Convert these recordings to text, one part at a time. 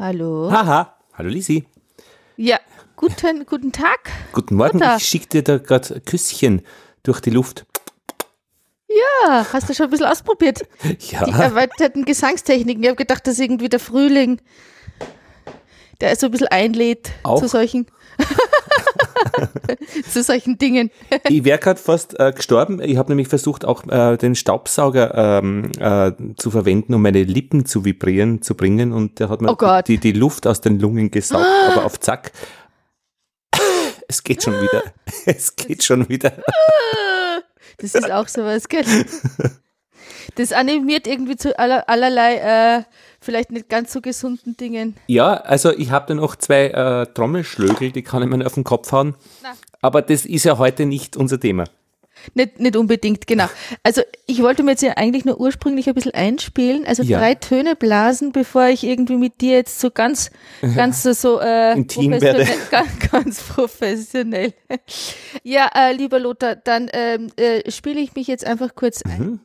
Hallo. Haha. Hallo Lisi. Ja, guten, guten Tag. Guten Morgen. Guter. Ich schicke dir da gerade Küsschen durch die Luft. Ja, hast du schon ein bisschen ausprobiert? Ja. Die erweiterten Gesangstechniken. Ich habe gedacht, das ist irgendwie der Frühling, der so ein bisschen einlädt Auch? zu solchen, zu solchen Dingen. Ich wäre gerade fast äh, gestorben. Ich habe nämlich versucht, auch äh, den Staubsauger ähm, äh, zu verwenden, um meine Lippen zu vibrieren zu bringen. Und der hat mir Oh die, die Luft aus den Lungen gesaugt, aber auf Zack. Es geht schon wieder. Es geht schon wieder. Das ist auch sowas, gell? Das animiert irgendwie zu aller, allerlei, äh, vielleicht nicht ganz so gesunden Dingen. Ja, also ich habe dann auch zwei äh, Trommelschlögel, die kann ich mir auf den Kopf hauen. Na. Aber das ist ja heute nicht unser Thema. Nicht, nicht unbedingt, genau. Also ich wollte mir jetzt ja eigentlich nur ursprünglich ein bisschen einspielen, also Ja. drei Töne blasen, bevor ich irgendwie mit dir jetzt so ganz, ganz so, so äh, Intim professionell- werde. Ganz, ganz professionell. Ja, äh, lieber Lothar, dann ähm, äh, spiele ich mich jetzt einfach kurz ein. Mhm.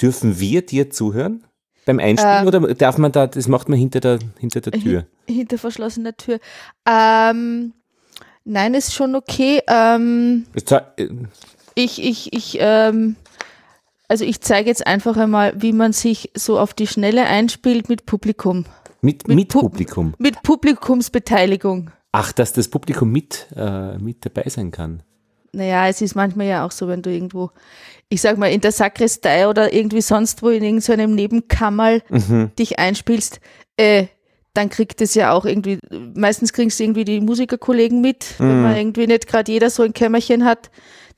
Dürfen wir dir zuhören? Beim Einspielen Ähm. oder darf man da, das macht man hinter der, hinter der Tür? Hinter verschlossener Tür. Ähm, nein, ist schon okay. Ähm, äh, ich, ich, ich, ähm, also ich zeige jetzt einfach einmal, wie man sich so auf die Schnelle einspielt mit Publikum. Mit, Mit mit Pu- Publikum. Mit Publikumsbeteiligung. Ach, dass das Publikum mit, äh, mit dabei sein kann. Naja, es ist manchmal ja auch so, wenn du irgendwo, ich sag mal, in der Sakristei oder irgendwie sonst wo in irgendeinem Nebenkammerl Mhm. dich einspielst, äh, dann kriegt es ja auch irgendwie, meistens kriegst du irgendwie die Musikerkollegen mit, wenn Mhm. man irgendwie nicht gerade jeder so ein Kämmerchen hat.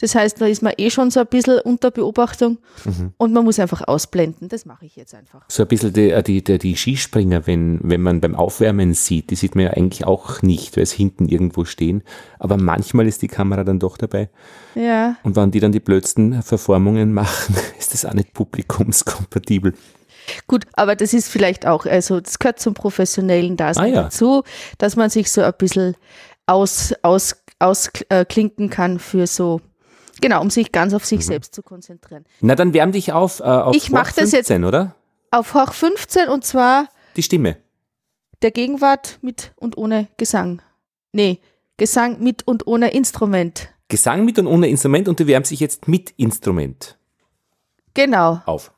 Das heißt, da ist man eh schon so ein bisschen unter Beobachtung Mhm. und man muss einfach ausblenden. Das mache ich jetzt einfach. So ein bisschen die, äh, die, die, die Skispringer, wenn, wenn man beim Aufwärmen sieht, die sieht man ja eigentlich auch nicht, weil es hinten irgendwo stehen. Aber manchmal ist die Kamera dann doch dabei. Ja. Und wenn die dann die blödsten Verformungen machen, ist das auch nicht publikumskompatibel. Gut, aber das ist vielleicht auch, also das gehört zum professionellen Dasein Ah, ja. dazu, dass man sich so ein bisschen aus, aus, ausklinken kann für so, genau, um sich ganz auf sich Mhm. selbst zu konzentrieren. Na, dann wärm dich auf, äh, auf Ich mach Hoch das jetzt- 15, oder? Auf Hoch 15 und zwar Die Stimme. der Gegenwart mit und ohne Gesang. Nee, Gesang mit und ohne Instrument. Gesang mit und ohne Instrument und du wärmst dich jetzt mit Instrument Genau. auf.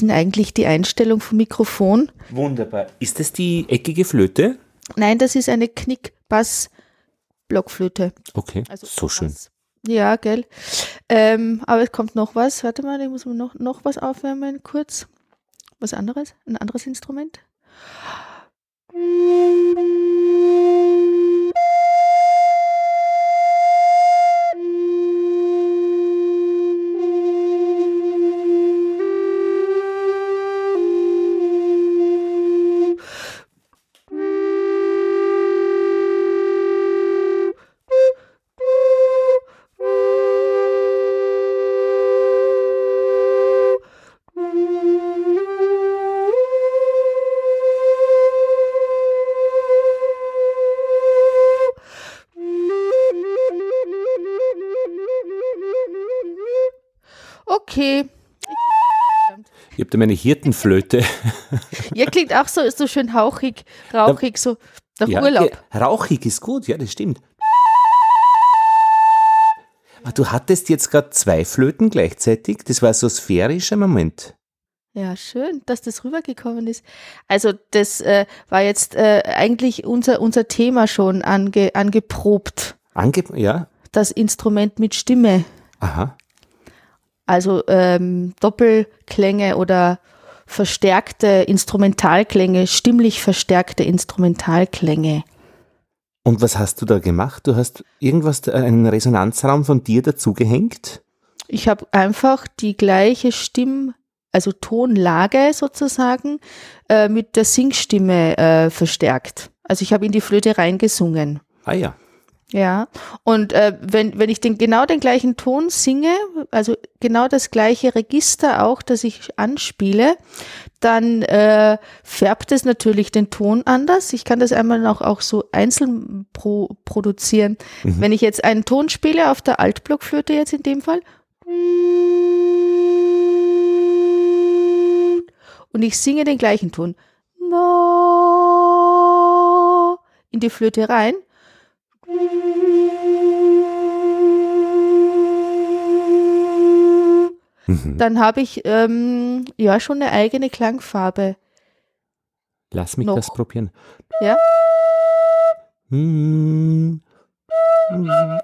Denn eigentlich die Einstellung vom Mikrofon? Wunderbar. Ist das die eckige Flöte? Nein, das ist eine Knick-Bass-Blockflöte. Okay, Also so schön. Bass. Ja, gell. Ähm, aber es kommt noch was. Warte mal, ich muss mir noch, noch was aufwärmen, kurz. Was anderes? Ein anderes Instrument? Da meine Hirtenflöte. Ja, klingt auch so, ist so schön hauchig, rauchig, so nach Urlaub. Ja, rauchig ist gut, ja, das stimmt. Ah, Du hattest jetzt gerade zwei Flöten gleichzeitig. Das war so sphärischer Moment. Ja, schön, dass das rübergekommen ist. Also das äh, war jetzt äh, eigentlich unser, unser Thema schon ange, angeprobt, Ange ja, das Instrument mit Stimme. aha. Also ähm, Doppelklänge oder verstärkte Instrumentalklänge, stimmlich verstärkte Instrumentalklänge. Und was hast du da gemacht? Du hast irgendwas, einen Resonanzraum von dir dazugehängt? Ich habe einfach die gleiche Stimm, also Tonlage sozusagen, äh, mit der Singstimme äh, verstärkt. Also ich habe in die Flöte reingesungen. Ah ja. Ja, und äh, wenn, wenn ich den, genau den gleichen Ton singe, also genau das gleiche Register auch, das ich anspiele, dann äh, färbt es natürlich den Ton anders. Ich kann das einmal noch auch so einzeln pro, produzieren. Mhm. Wenn ich jetzt einen Ton spiele auf der Altblockflöte jetzt in dem Fall und ich singe den gleichen Ton in die Flöte rein, Mhm. dann habe ich ähm, ja schon eine eigene Klangfarbe. Lass mich noch. das probieren. Ja. Hm.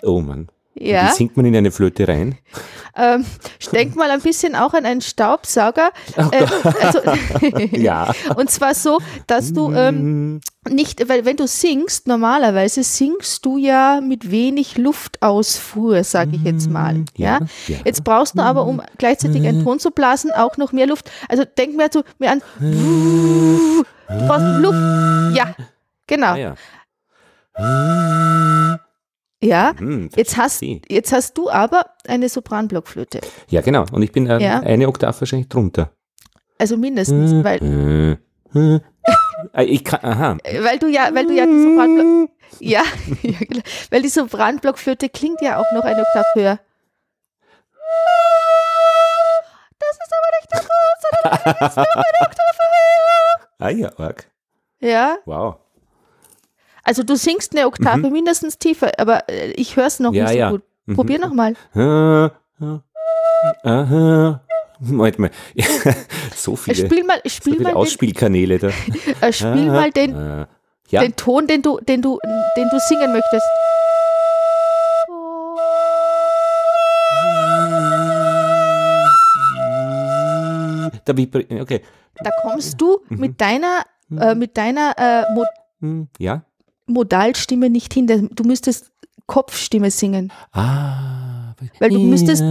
Oh Mann. Ja. Wie singt man in eine Flöte rein? Ähm, denk mal ein bisschen auch an einen Staubsauger. Äh, also, ja. Und zwar so, dass du ähm, nicht, weil wenn du singst, normalerweise singst du ja mit wenig Luftausfuhr, sage ich jetzt mal. Ja? ja? Jetzt brauchst du aber, um gleichzeitig einen Ton zu blasen, auch noch mehr Luft. Also denk mir, so, mir an. Du brauchst Luft. Ja, genau. Ah, ja. Ja, hm, jetzt, hast, jetzt hast du aber eine Sopranblockflöte. Ja, genau. Und ich bin äh, ja. eine Oktav wahrscheinlich drunter. Also mindestens, hm, weil. Hm, hm. ich kann, aha. Weil du ja, weil du ja die Sopranblock. ja, ja, weil die Sopranblockflöte klingt ja auch noch eine Oktav höher. Das ist aber nicht der Ton, sondern ist noch eine Oktav höher. Ah ja. Ja. Wow. Also du singst eine Oktave mhm. mindestens tiefer, aber äh, ich höre es noch ja, nicht so ja. gut. Mhm. Probier mhm. nochmal. Moment mal. so viele, spiel mal, spiel so viele mal Ausspielkanäle da. Äh, spiel mal den, ja. den Ton, den du, den, du, den du singen möchtest. Da, okay. da kommst du mhm. mit deiner, äh, mit deiner äh, Mo hm, ja. Modalstimme nicht hin. Du müsstest Kopfstimme singen. Ah. Weil du müsstest.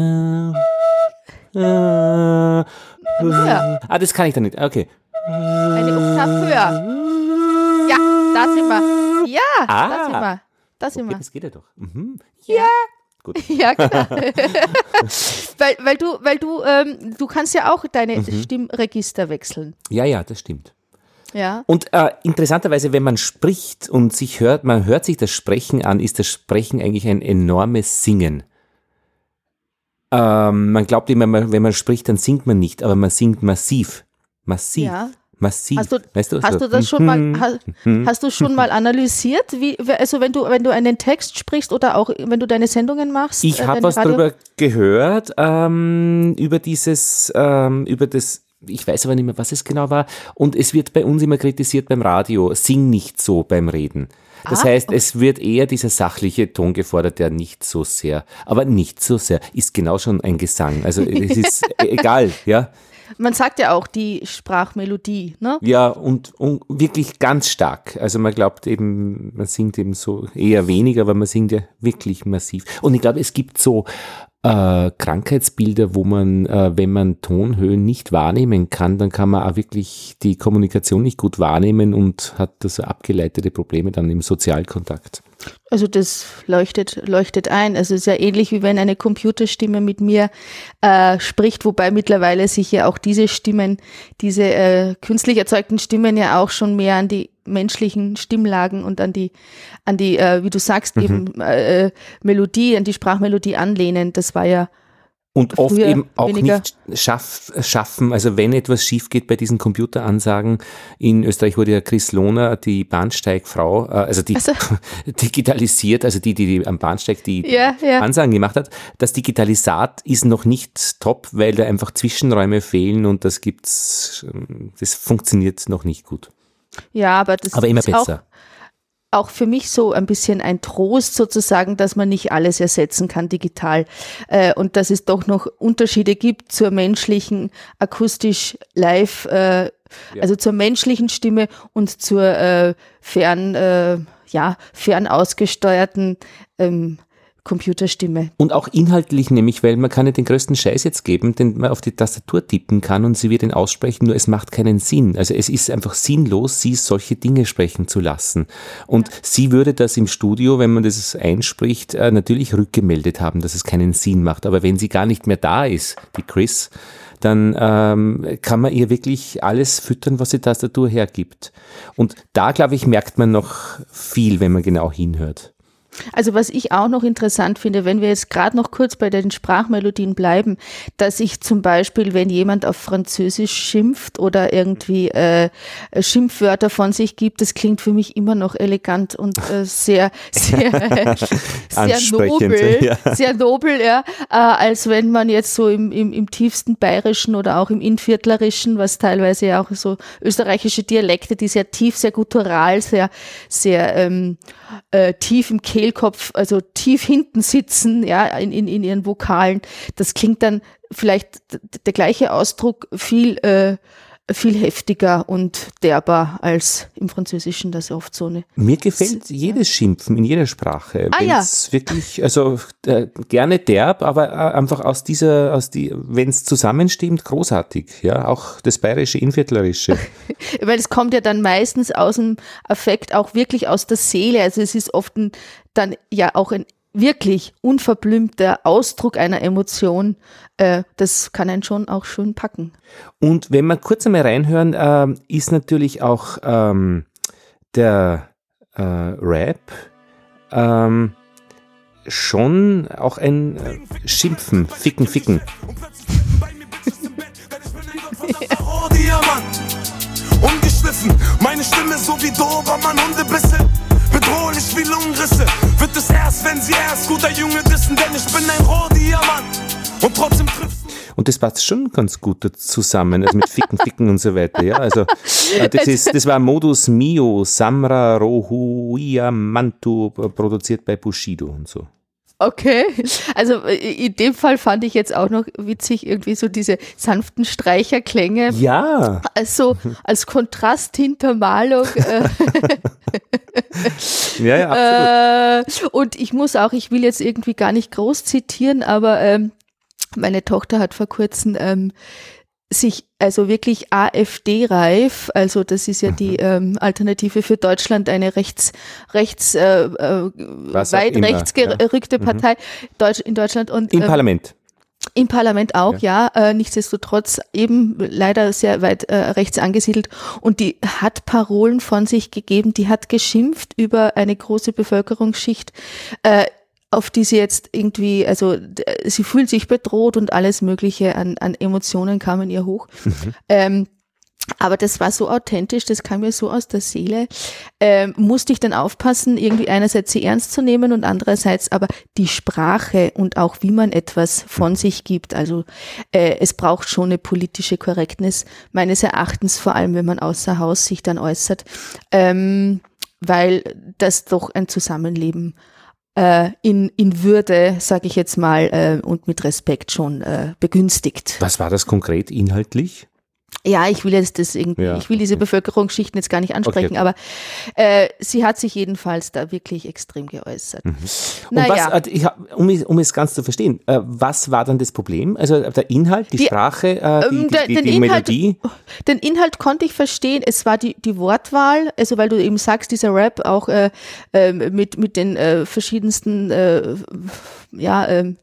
ja. Ah, das kann ich dann nicht. Okay. Eine Oktav höher. Ja, da sind wir. Ja, ah. da sind wir. Da sind okay, wir. Das geht ja doch. Mhm. Ja. Gut. Ja, klar. weil, weil du, weil du, ähm, du kannst ja auch deine mhm. Stimmregister wechseln. Ja, ja, das stimmt. Ja. Und äh, interessanterweise, wenn man spricht und sich hört, man hört sich das Sprechen an, ist das Sprechen eigentlich ein enormes Singen. Ähm, man glaubt immer, wenn man spricht, dann singt man nicht, aber man singt massiv. Massiv. Ja. Massiv. Hast du, weißt du, hast so. du das schon mal, hast, hast du schon mal analysiert, wie, also wenn du, wenn du einen Text sprichst oder auch wenn du deine Sendungen machst? Ich äh, habe was Radio darüber gehört, ähm, über dieses, ähm, über das ich weiß aber nicht mehr, was es genau war. Und es wird bei uns immer kritisiert beim Radio, sing nicht so beim Reden. Das ah, heißt, es wird eher dieser sachliche Ton gefordert, der nicht so sehr, aber nicht so sehr, ist genau schon ein Gesang. Also es ist egal, ja. Man sagt ja auch die Sprachmelodie, ne? Ja, und, und, wirklich ganz stark. Also man glaubt eben, man singt eben so eher weniger, aber man singt ja wirklich massiv. Und ich glaube, es gibt so äh, Krankheitsbilder, wo man, äh, wenn man Tonhöhen nicht wahrnehmen kann, dann kann man auch wirklich die Kommunikation nicht gut wahrnehmen und hat also abgeleitete Probleme dann im Sozialkontakt. Also das leuchtet, leuchtet ein. Also es ist ja ähnlich wie wenn eine Computerstimme mit mir äh, spricht, wobei mittlerweile sich ja auch diese Stimmen, diese äh, künstlich erzeugten Stimmen ja auch schon mehr an die menschlichen Stimmlagen und an die, an die, äh, wie du sagst, mhm. eben äh, Melodie, an die Sprachmelodie anlehnen. Das war ja und oft eben auch nicht schaff, schaffen, also wenn etwas schief geht bei diesen Computeransagen, in Österreich wurde ja Chris Lohner, die Bahnsteigfrau, äh, also die also. digitalisiert, also die, die, die am Bahnsteig die ja, ja. Ansagen gemacht hat, das Digitalisat ist noch nicht top, weil da einfach Zwischenräume fehlen und das gibt's, das funktioniert noch nicht gut. Ja, aber das aber immer besser. Auch, auch für mich so ein bisschen ein Trost sozusagen, dass man nicht alles ersetzen kann digital äh, und dass es doch noch Unterschiede gibt zur menschlichen akustisch live, äh, ja. also zur menschlichen Stimme und zur äh, fern, äh, ja, fern ausgesteuerten ähm, Computerstimme. Und auch inhaltlich nämlich, weil man kann ja den größten Scheiß jetzt geben, den man auf die Tastatur tippen kann und sie wird ihn aussprechen, nur es macht keinen Sinn. Also es ist einfach sinnlos, sie solche Dinge sprechen zu lassen. Und ja. sie würde das im Studio, wenn man das einspricht, äh, natürlich rückgemeldet haben, dass es keinen Sinn macht. Aber wenn sie gar nicht mehr da ist, die Chris, dann ähm, kann man ihr wirklich alles füttern, was die Tastatur hergibt. Und da, glaube ich, merkt man noch viel, wenn man genau hinhört. Also was ich auch noch interessant finde, wenn wir jetzt gerade noch kurz bei den Sprachmelodien bleiben, dass ich zum Beispiel, wenn jemand auf Französisch schimpft oder irgendwie äh, Schimpfwörter von sich gibt, das klingt für mich immer noch elegant und äh, sehr, sehr, sehr nobel, ja. sehr nobel, ja, äh, als wenn man jetzt so im, im, im tiefsten Bayerischen oder auch im Inviertlerischen, was teilweise ja auch so österreichische Dialekte, die sehr tief, sehr guttural, sehr, sehr ähm, äh, tief im Kehlkopf, also tief hinten sitzen, ja, in, in, in ihren Vokalen. Das klingt dann vielleicht der gleiche Ausdruck viel äh, viel heftiger und derber als im Französischen, das oft so eine. Mir gefällt jedes Schimpfen in jeder Sprache. Ah, ja. wirklich, also äh, gerne derb, aber äh, einfach aus dieser, aus die, wenn es zusammenstimmt, großartig. Ja, auch das bayerische, inviertlerische. Weil es kommt ja dann meistens aus dem Affekt auch wirklich aus der Seele. Also es ist oft ein, dann ja auch ein wirklich unverblümter Ausdruck einer Emotion, äh, das kann einen schon auch schön packen. Und wenn wir kurz einmal reinhören, äh, ist natürlich auch ähm, der äh, Rap ähm, schon auch ein äh, Schimpfen, Ficken, Ficken. Ungeschliffen, meine Stimme so wie Dobermann Hundebisse bedrohlich wie Lungenrisse. Wird es erst, wenn sie erst guter Junge wissen, denn ich bin ein Rohdiamant. Und trotzdem trifft und das passt schon ganz gut zusammen, also mit Ficken, Ficken und so weiter. Ja, also äh, das, ist, das war Modus Mio, Samra Rohuia Mantu, produziert bei Bushido und so. Okay, also äh, in dem Fall fand ich jetzt auch noch witzig irgendwie so diese sanften Streicherklänge. Ja. Also als Kontrasthintermalung. Äh, ja, ja, absolut. Äh, und ich muss auch, ich will jetzt irgendwie gar nicht groß zitieren, aber ähm, meine Tochter hat vor kurzem ähm, sich also wirklich AfD-reif, also das ist ja die mhm. ähm, Alternative für Deutschland, eine rechts, rechts äh, äh, weit rechts gerückte ja. Mhm. Partei Deutsch, in Deutschland und im ähm, Parlament. Im Parlament auch, ja. ja. Äh, nichtsdestotrotz eben leider sehr weit äh, rechts angesiedelt. Und die hat Parolen von sich gegeben, die hat geschimpft über eine große Bevölkerungsschicht. Äh, auf die sie jetzt irgendwie, also sie fühlt sich bedroht und alles Mögliche an, an Emotionen kamen ihr hoch. Mhm. Ähm, aber das war so authentisch, das kam mir so aus der Seele. Ähm, musste ich dann aufpassen, irgendwie einerseits sie ernst zu nehmen und andererseits aber die Sprache und auch wie man etwas von sich gibt. Also äh, es braucht schon eine politische Korrektness, meines Erachtens, vor allem wenn man außer Haus sich dann äußert, ähm, weil das doch ein Zusammenleben äh, in, in Würde, sage ich jetzt mal, äh, und mit Respekt schon äh, begünstigt. Was war das konkret inhaltlich? Ja, ich will jetzt das irgendwie, ja. ich will diese Bevölkerungsschichten jetzt gar nicht ansprechen, okay. aber äh, sie hat sich jedenfalls da wirklich extrem geäußert. Mhm. Naja. Was, äh, um, um es ganz zu verstehen, äh, was war dann das Problem? Also der Inhalt, die, die Sprache, äh, die, ähm, die, die, die Inhalt, Melodie? Den Inhalt konnte ich verstehen. Es war die, die Wortwahl, also weil du eben sagst, dieser Rap auch äh, äh, mit, mit den äh, verschiedensten äh, ja, ähm,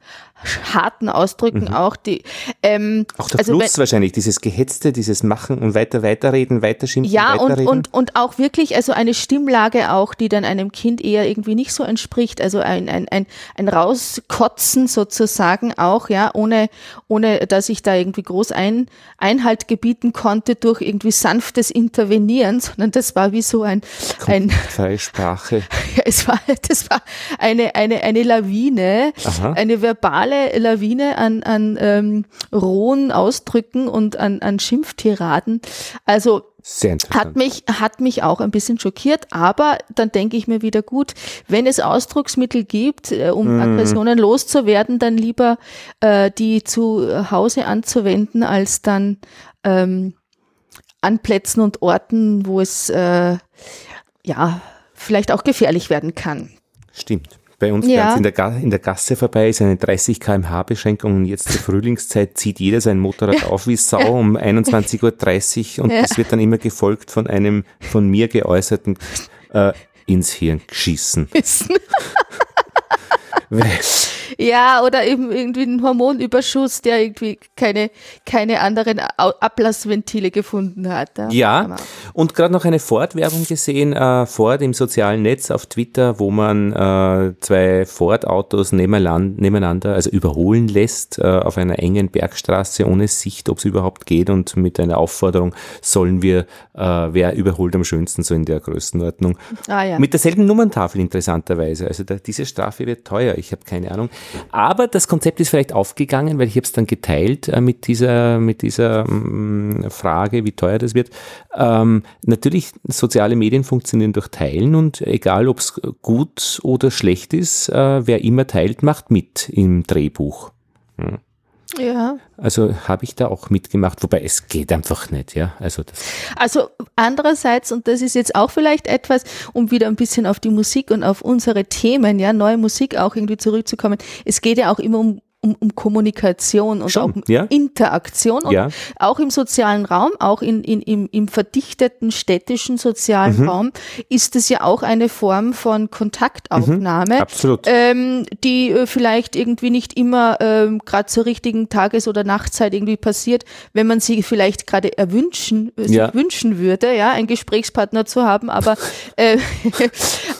harten Ausdrücken mhm. auch. Die, ähm, auch der also Fluss wenn, wahrscheinlich, dieses Gehetzte, dieses Machen und weiter, weiterreden, weiterschimpfen, Ja, weiterreden. und, und, und auch wirklich, also eine Stimmlage auch, die dann einem Kind eher irgendwie nicht so entspricht, also ein, ein, ein, ein Rauskotzen sozusagen auch, ja, ohne, ohne dass ich da irgendwie groß ein, Einhalt gebieten konnte durch irgendwie sanftes Intervenieren, sondern das war wie so ein, ein Sprache. Ja, es war, das war eine, eine, eine Lawine, Aha. eine verbale Lawine an, an ähm, rohen Ausdrücken und an, an Schimpftiraden. Also. Hat mich, hat mich auch ein bisschen schockiert, aber dann denke ich mir wieder gut, wenn es Ausdrucksmittel gibt, äh, um Mhm. Aggressionen loszuwerden, dann lieber äh, die zu Hause anzuwenden, als dann ähm, an Plätzen und Orten, wo es äh, ja vielleicht auch gefährlich werden kann. Stimmt. Bei uns Ja. ganz in der, in der Gasse vorbei ist eine 30 km/h Beschränkung und jetzt zur Frühlingszeit zieht jeder sein Motorrad auf wie Sau um 21.30 Uhr und Ja. das wird dann immer gefolgt von einem von mir geäußerten äh, ins Hirn geschissen. Ja, oder eben irgendwie ein Hormonüberschuss, der irgendwie keine, keine anderen Ablassventile gefunden hat. Ja, Aber- und gerade noch eine Ford-Werbung gesehen, äh, Ford im sozialen Netz auf Twitter, wo man äh, zwei Ford-Autos nebeneinander, nebeneinander, also überholen lässt äh, auf einer engen Bergstraße ohne Sicht, ob es überhaupt geht und mit einer Aufforderung, sollen wir, äh, wer überholt am schönsten, so in der Größenordnung. Ah, ja. Mit derselben Nummerntafel interessanterweise. Also da, diese Strafe wird teuer, ich habe keine Ahnung. Aber das Konzept ist vielleicht aufgegangen, weil ich habe es dann geteilt äh, mit dieser, mit dieser mm, Frage, wie teuer das wird. Ähm, natürlich, soziale Medien funktionieren durch Teilen und egal, ob es gut oder schlecht ist, äh, wer immer teilt, macht mit im Drehbuch. Ja. Also habe ich da auch mitgemacht, wobei es geht einfach nicht, ja. Also Also andererseits, und das ist jetzt auch vielleicht etwas, um wieder ein bisschen auf die Musik und auf unsere Themen, ja, neue Musik auch irgendwie zurückzukommen. Es geht ja auch immer um um, um Kommunikation und Schon, auch um ja. Interaktion und Ja. auch im sozialen Raum, auch in, in, im, im verdichteten städtischen sozialen Mhm. Raum ist es ja auch eine Form von Kontaktaufnahme. absolut. ähm, die äh, vielleicht irgendwie nicht immer ähm, gerade zur richtigen Tages- oder Nachtzeit irgendwie passiert, wenn man sie vielleicht gerade erwünschen, äh, Ja. wünschen würde, ja, einen Gesprächspartner zu haben, aber äh, äh, äh,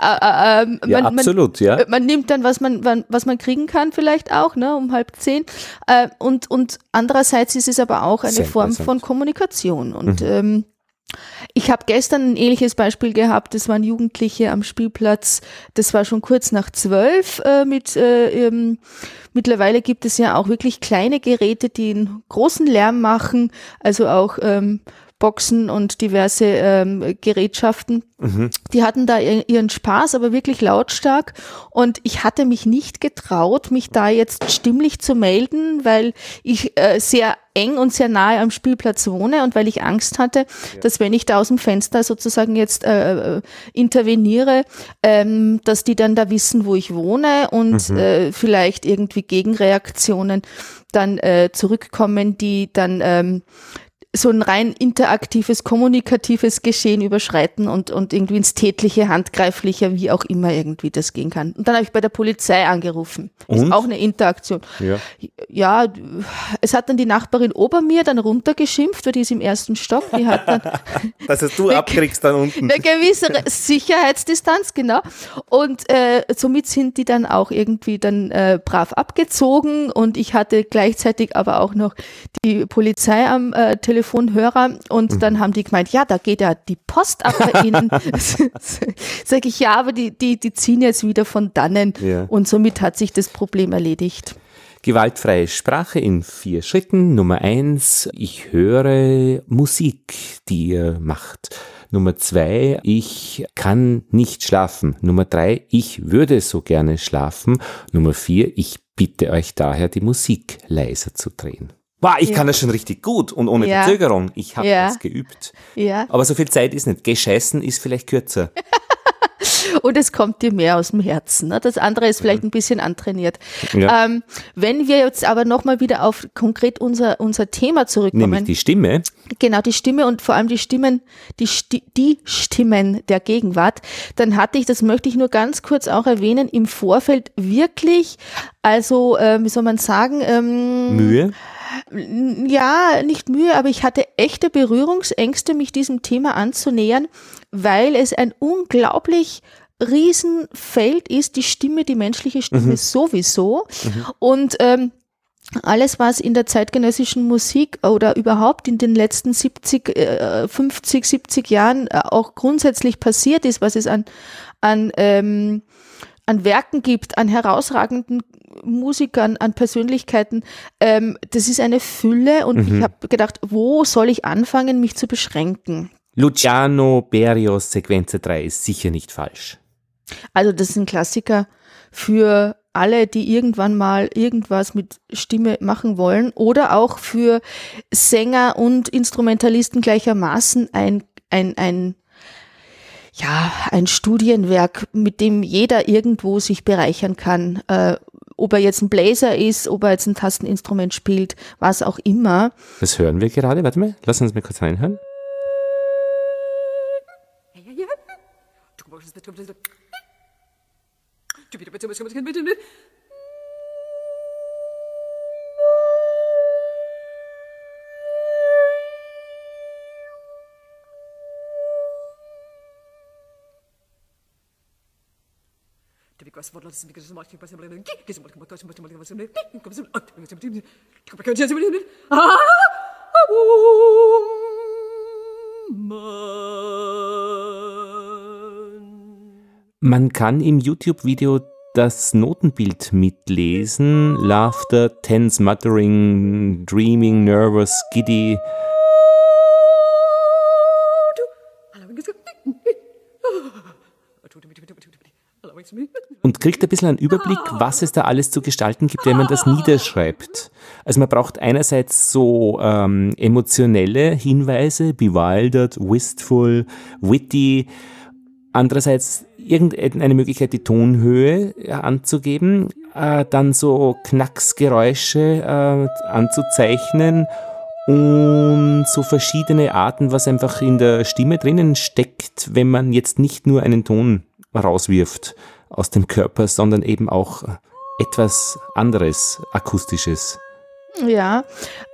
ja, man, man, absolut, äh, man nimmt dann, was man, was man kriegen kann, vielleicht auch, ne, um halb zehn. Äh, und, und andererseits ist es aber auch eine Sehr Form von Kommunikation. Und ähm, ich habe gestern ein ähnliches Beispiel gehabt. Das waren Jugendliche am Spielplatz. Das war schon kurz nach zwölf. Äh, mit äh, ähm, mittlerweile gibt es ja auch wirklich kleine Geräte, die einen großen Lärm machen. Also auch ähm, Boxen und diverse ähm, Gerätschaften. Die hatten da ihren Spaß, aber wirklich lautstark. Und ich hatte mich nicht getraut, mich da jetzt stimmlich zu melden, weil ich äh, sehr eng und sehr nahe am Spielplatz wohne und weil ich Angst hatte, dass wenn ich da aus dem Fenster sozusagen jetzt äh, äh, interveniere, ähm, dass die dann da wissen, wo ich wohne und äh, vielleicht irgendwie Gegenreaktionen dann äh, zurückkommen, die dann ähm, so ein rein interaktives, kommunikatives Geschehen überschreiten und, und irgendwie ins tätliche, handgreifliche, wie auch immer irgendwie das gehen kann. Und dann habe ich bei der Polizei angerufen. Ist Und? auch eine Interaktion. Ja. Ja, es hat dann die Nachbarin ober mir dann runtergeschimpft, weil die ist im ersten Stock. Die hat dann Dass es du abkriegst dann unten. eine gewisse Sicherheitsdistanz, genau. Und äh, somit sind die dann auch irgendwie dann äh, brav abgezogen und ich hatte gleichzeitig aber auch noch die Polizei am äh, Telefonhörer und Mhm. dann haben die gemeint, ja, da geht ja die Post ab bei Ihnen. Sag ich, ja, aber die, die, die ziehen jetzt wieder von dannen Ja. und somit hat sich das Problem erledigt. Gewaltfreie Sprache in vier Schritten. Nummer eins, ich höre Musik, die ihr macht. Nummer zwei, ich kann nicht schlafen. Nummer drei, ich würde so gerne schlafen. Nummer vier, ich bitte euch daher, die Musik leiser zu drehen. Wow, ich kann das schon richtig gut und ohne Ja. Verzögerung. Ich habe Ja. das geübt. Ja. Aber so viel Zeit ist nicht. Gescheißen ist vielleicht kürzer. Und es kommt dir mehr aus dem Herzen. Ne? Das andere ist vielleicht ein bisschen antrainiert. Ja. Ähm, wenn wir jetzt aber nochmal wieder auf konkret unser, unser Thema zurückkommen. Nämlich die Stimme. Genau, die Stimme und vor allem die Stimmen, die, Sti die Stimmen der Gegenwart, dann hatte ich, das möchte ich nur ganz kurz auch erwähnen, im Vorfeld wirklich, also ähm, wie soll man sagen, ähm, Mühe. Ja, nicht Mühe, aber ich hatte echte Berührungsängste, mich diesem Thema anzunähern, weil es ein unglaublich Riesenfeld ist, die Stimme, die menschliche Stimme sowieso. Und ähm, alles, was in der zeitgenössischen Musik oder überhaupt in den letzten 70, äh, 50, 70 Jahren äh, auch grundsätzlich passiert ist, was es an, an, ähm, an Werken gibt, an herausragenden Musikern, an Persönlichkeiten, ähm, das ist eine Fülle und ich habe gedacht, wo soll ich anfangen, mich zu beschränken? Luciano Berios Sequenza 3 ist sicher nicht falsch. Also das ist ein Klassiker für alle, die irgendwann mal irgendwas mit Stimme machen wollen oder auch für Sänger und Instrumentalisten gleichermaßen ein, ein, ein, ja, ein Studienwerk, mit dem jeder irgendwo sich bereichern kann. Äh, ob er jetzt ein Bläser ist, ob er jetzt ein Tasteninstrument spielt, was auch immer. Das hören wir gerade. Warte mal, lass uns mal kurz reinhören. Man kann im YouTube-Video das Notenbild mitlesen. Laughter, tense, muttering, dreaming, nervous, giddy. Und kriegt ein bisschen einen Überblick, was es da alles zu gestalten gibt, wenn man das niederschreibt. Also man braucht einerseits so ähm, emotionelle Hinweise, bewildered, wistful, witty, andererseits irgendeine Möglichkeit, die Tonhöhe äh, anzugeben, äh, dann so Knacksgeräusche äh, anzuzeichnen und so verschiedene Arten, was einfach in der Stimme drinnen steckt, wenn man jetzt nicht nur einen Ton rauswirft aus dem Körper, sondern eben auch etwas anderes, akustisches. Ja,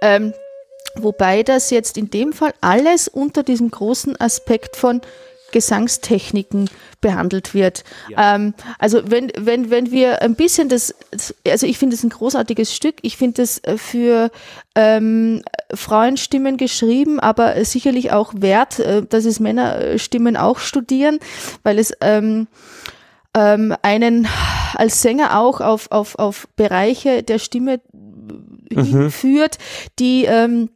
ähm, wobei das jetzt in dem Fall alles unter diesem großen Aspekt von Gesangstechniken behandelt wird. Ja. Ähm, also wenn, wenn, wenn wir ein bisschen das, also ich finde es ein großartiges Stück, ich finde es für ähm, Frauenstimmen geschrieben, aber sicherlich auch wert, äh, dass es Männerstimmen auch studieren, weil es ähm, ähm, einen als Sänger auch auf, auf, auf Bereiche der Stimme mhm. hinführt, die ähm,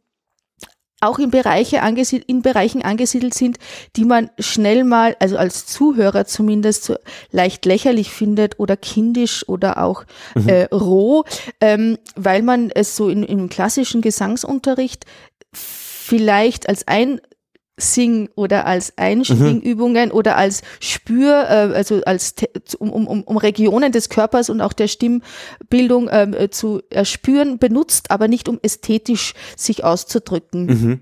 auch in, Bereiche angesiedelt, in Bereichen angesiedelt sind, die man schnell mal, also als Zuhörer zumindest, so leicht lächerlich findet oder kindisch oder auch mhm. äh, roh, ähm, weil man es so in, im klassischen Gesangsunterricht vielleicht als ein Sing- oder als Einschwingübungen mhm. oder als Spür, äh, also als um, um, um Regionen des Körpers und auch der Stimmbildung ähm, äh, zu erspüren, benutzt, aber nicht um ästhetisch sich auszudrücken. Mhm.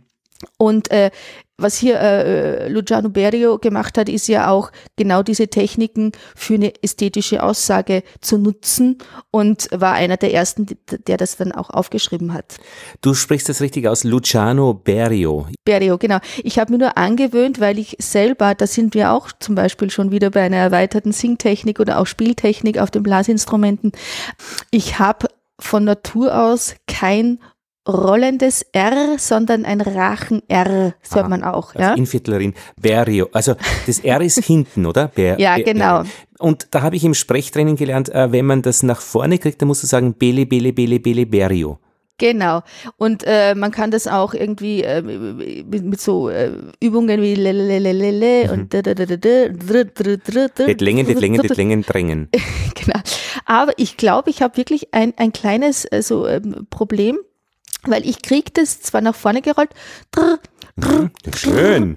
Und äh, was hier äh, Luciano Berio gemacht hat, ist ja auch genau diese Techniken für eine ästhetische Aussage zu nutzen und war einer der ersten, der das dann auch aufgeschrieben hat. Du sprichst das richtig aus, Luciano Berio. Berio, genau. Ich habe mir nur angewöhnt, weil ich selber, da sind wir auch zum Beispiel schon wieder bei einer erweiterten Singtechnik oder auch Spieltechnik auf den Blasinstrumenten. Ich habe von Natur aus kein rollendes R, sondern ein Rachen-R, das hört man auch. Ja? Inviertlerin, Berio. Also das R ist hinten, oder? Ber, ja, genau. Und da habe ich im Sprechtraining gelernt, äh, wenn man das nach vorne kriegt, dann musst du sagen Bele, Bele, Bele, Bele, Berio. Genau. Und äh, man kann das auch irgendwie äh, mit, mit, so äh, Übungen wie lelelelele und Längen, Längen, Längen, drängen. genau. Aber ich glaube, ich habe wirklich ein, ein kleines äh, so ähm, Problem weil ich krieg das zwar nach vorne gerollt. Mhm, schön.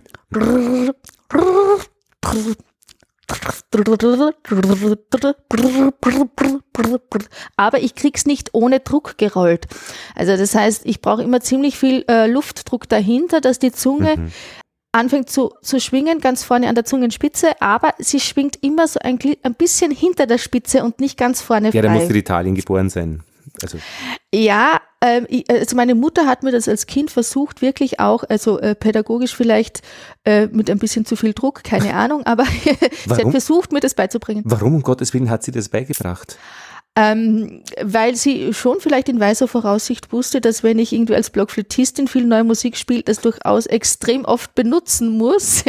Aber ich krieg's nicht ohne Druck gerollt. Also das heißt, ich brauche immer ziemlich viel äh, Luftdruck dahinter, dass die Zunge mhm. anfängt zu, zu schwingen, ganz vorne an der Zungenspitze, aber sie schwingt immer so ein, ein bisschen hinter der Spitze und nicht ganz vorne frei. Ja, da muss in Italien geboren sein. Also. Ja, ähm, also meine Mutter hat mir das als Kind versucht, wirklich auch, also äh, pädagogisch vielleicht äh, mit ein bisschen zu viel Druck, keine Ahnung, aber sie hat versucht, mir das beizubringen. Warum um Gottes Willen hat sie das beigebracht? Ähm, weil sie schon vielleicht in weiser Voraussicht wusste, dass wenn ich irgendwie als Blockflötistin viel neue Musik spiele, das durchaus extrem oft benutzen muss.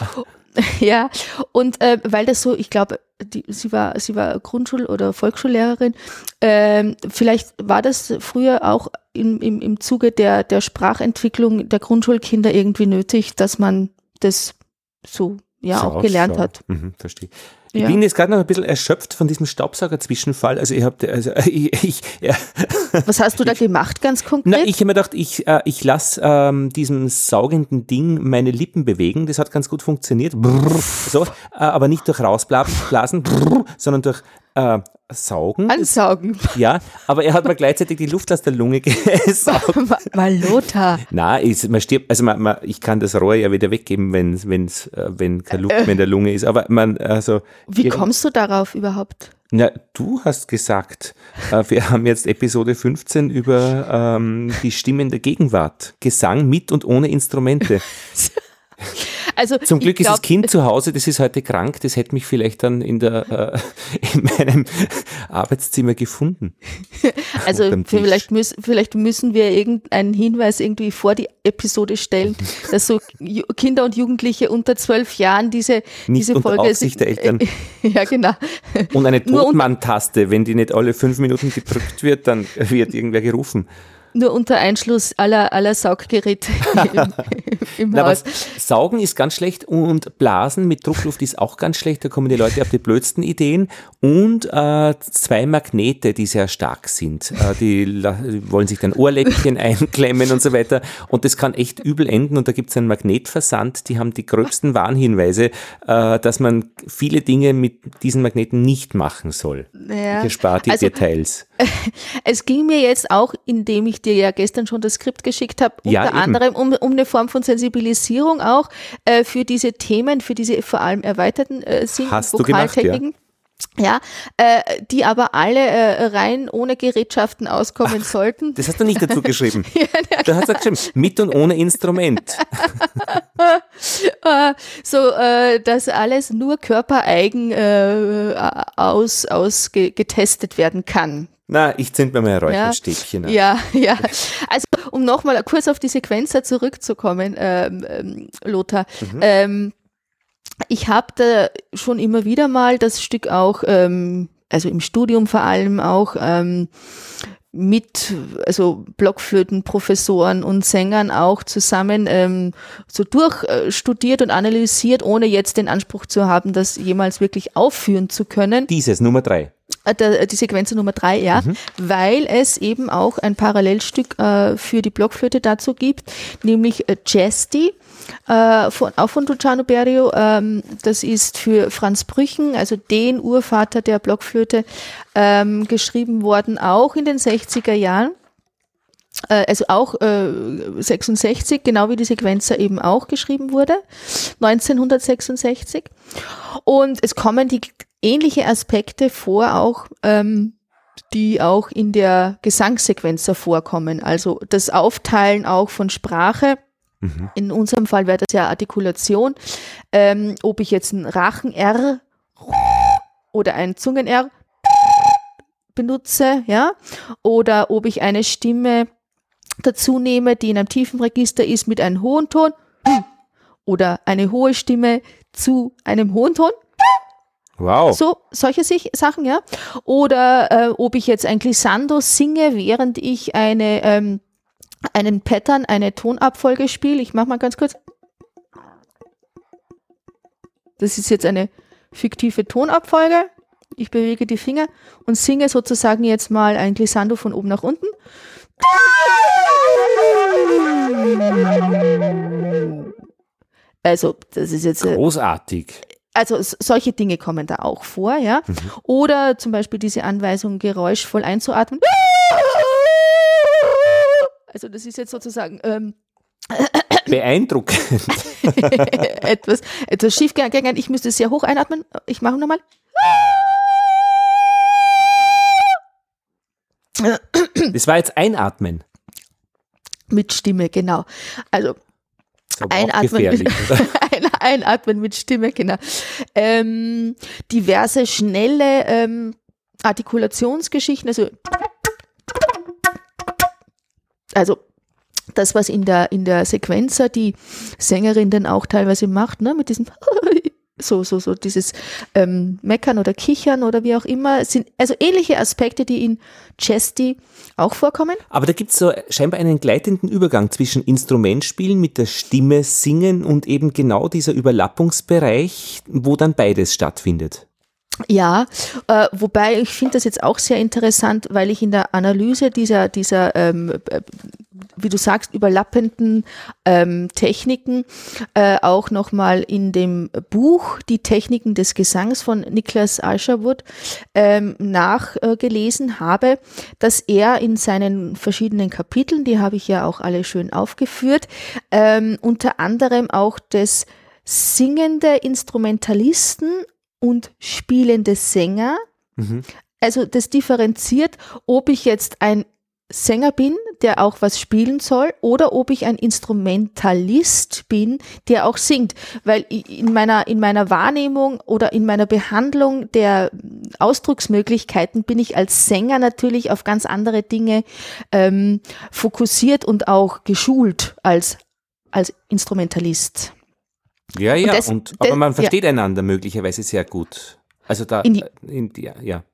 ja, und äh, weil das so, ich glaube, die, sie war, sie war Grundschul- oder Volksschullehrerin. Ähm, vielleicht war das früher auch im, im, im Zuge der, der Sprachentwicklung der Grundschulkinder irgendwie nötig, dass man das so ja so auch gelernt hat. Mhm, verstehe. Ich ja. bin jetzt gerade noch ein bisschen erschöpft von diesem Staubsauger-Zwischenfall. Also ich habe, also ich, ich ja. Was hast du da gemacht, ganz konkret? Na, ich habe mir gedacht, ich, äh, ich lasse ähm, diesem saugenden Ding meine Lippen bewegen. Das hat ganz gut funktioniert. Brrr, so, äh, aber nicht durch rausblasen, brrr, sondern durch äh, saugen. Ansaugen. Ja, aber er hat mir gleichzeitig die Luft aus der Lunge gesaugt. Mal Lothar. Na, ist, man stirbt, also man, man, ich kann das Rohr ja wieder weggeben, wenn, wenn's, äh, wenn keine Luft mehr in der Lunge ist. Aber man, also. Wie kommst du darauf überhaupt? Na, du hast gesagt, äh, wir haben jetzt Episode 15 über ähm, die Stimmen der Gegenwart. Gesang mit und ohne Instrumente. Also Zum Glück glaub, ist das Kind zu Hause, das ist heute krank, das hätte mich vielleicht dann in, der, äh, in meinem Arbeitszimmer gefunden. Also vielleicht, müß, vielleicht müssen wir irgendeinen Hinweis irgendwie vor die Episode stellen, dass so Kinder und Jugendliche unter zwölf Jahren diese, nicht diese Folge. Aufsicht der Eltern. ja, genau. Und eine Todmann-Taste, wenn die nicht alle fünf Minuten gedrückt wird, dann wird irgendwer gerufen nur unter Einschluss aller, aller Sauggeräte im, im Na, Haus. Saugen ist ganz schlecht und Blasen mit Druckluft ist auch ganz schlecht. Da kommen die Leute auf die blödsten Ideen. Und äh, zwei Magnete, die sehr stark sind. Äh, die, wollen sich dann Ohrläppchen einklemmen und so weiter. Und das kann echt übel enden. Und da gibt es einen Magnetversand, die haben die gröbsten Warnhinweise, äh, dass man viele Dinge mit diesen Magneten nicht machen soll. Ja. Ich erspare die also, Details. Es ging mir jetzt auch, indem ich dir ja gestern schon das Skript geschickt habe, unter ja, anderem um, um eine Form von Sensibilisierung auch äh, für diese Themen, für diese vor allem erweiterten äh, Sing- Hast Vokaltechniken. Ja, äh, die aber alle äh, rein ohne Gerätschaften auskommen Ach, sollten. Das hast du nicht dazu geschrieben. ja, ja, da hast du geschrieben, mit und ohne Instrument. äh, so, äh, dass alles nur körpereigen äh, aus, aus ge getestet werden kann. Na, ich zünd mir mal ein Räucherstäbchen an. Ja, ja. Also, um nochmal kurz auf die Sequenzer zurückzukommen, ähm, ähm, Lothar. Mhm. Ähm, ich habe da schon immer wieder mal das Stück auch, ähm, also im Studium vor allem auch, ähm, mit also Blockflötenprofessoren und Sängern auch zusammen ähm, so durchstudiert und analysiert, ohne jetzt den Anspruch zu haben, das jemals wirklich aufführen zu können. Dieses Nummer drei. Äh, der, die Sequenz Nummer drei, ja, mhm. weil es eben auch ein Parallelstück äh, für die Blockflöte dazu gibt, nämlich äh, Chesty, äh, von, auch von Luciano Berio. Ähm, das ist für Franz Brüchen, also den Urvater der Blockflöte, ähm, geschrieben worden, auch in den 60er Jahren äh, also auch äh, 66, genau wie die Sequenzer eben auch geschrieben wurde, 1966. Und es kommen die ähnliche Aspekte vor, auch ähm, die auch in der Gesangssequenz vorkommen. Also das Aufteilen auch von Sprache. Mhm. In unserem Fall wäre das ja Artikulation. Ähm, ob ich jetzt ein Rachen-R oder ein Zungen-R benutze, ja, oder ob ich eine Stimme dazu nehme, die in einem tiefen Register ist mit einem hohen Ton oder eine hohe Stimme zu einem hohen Ton Wow. So, solche sich, Sachen, ja. Oder äh, ob ich jetzt ein Glissando singe, während ich eine, ähm, einen Pattern, eine Tonabfolge spiele. Ich mache mal ganz kurz. Das ist jetzt eine fiktive Tonabfolge. Ich bewege die Finger und singe sozusagen jetzt mal ein Glissando von oben nach unten. Also, das ist jetzt. Großartig also solche Dinge kommen da auch vor, ja. Mhm. Oder zum Beispiel diese Anweisung, geräuschvoll einzuatmen. Also das ist jetzt sozusagen ähm, beeindruckend. etwas, etwas schief gegangen. Ich müsste sehr hoch einatmen. Ich mache nochmal. Das war jetzt Einatmen. Mit Stimme, genau. Also Einatmen mit, ein, einatmen mit Stimme, genau. Ähm, diverse schnelle ähm, Artikulationsgeschichten, also, also das, was in der, in der Sequenzer die Sängerin dann auch teilweise macht, ne, mit diesem so, so, so dieses ähm, Meckern oder Kichern oder wie auch immer, sind also ähnliche Aspekte, die in Chesty auch vorkommen. Aber da gibt es so scheinbar einen gleitenden Übergang zwischen Instrumentspielen mit der Stimme singen und eben genau dieser Überlappungsbereich, wo dann beides stattfindet. Ja, äh, wobei ich finde das jetzt auch sehr interessant, weil ich in der Analyse dieser, dieser ähm, äh, wie du sagst, überlappenden ähm, Techniken äh, auch nochmal in dem Buch Die Techniken des Gesangs von Niklas Asherwood ähm, nachgelesen habe, dass er in seinen verschiedenen Kapiteln, die habe ich ja auch alle schön aufgeführt, ähm, unter anderem auch das singende Instrumentalisten und spielende Sänger. Mhm. Also das differenziert, ob ich jetzt ein Sänger bin, der auch was spielen soll, oder ob ich ein Instrumentalist bin, der auch singt. Weil in meiner, in meiner Wahrnehmung oder in meiner Behandlung der Ausdrucksmöglichkeiten bin ich als Sänger natürlich auf ganz andere Dinge ähm, fokussiert und auch geschult als, als Instrumentalist. Ja, ja, und das, und, aber das, man versteht ja. einander möglicherweise sehr gut. Also da, in, in, ja, ja.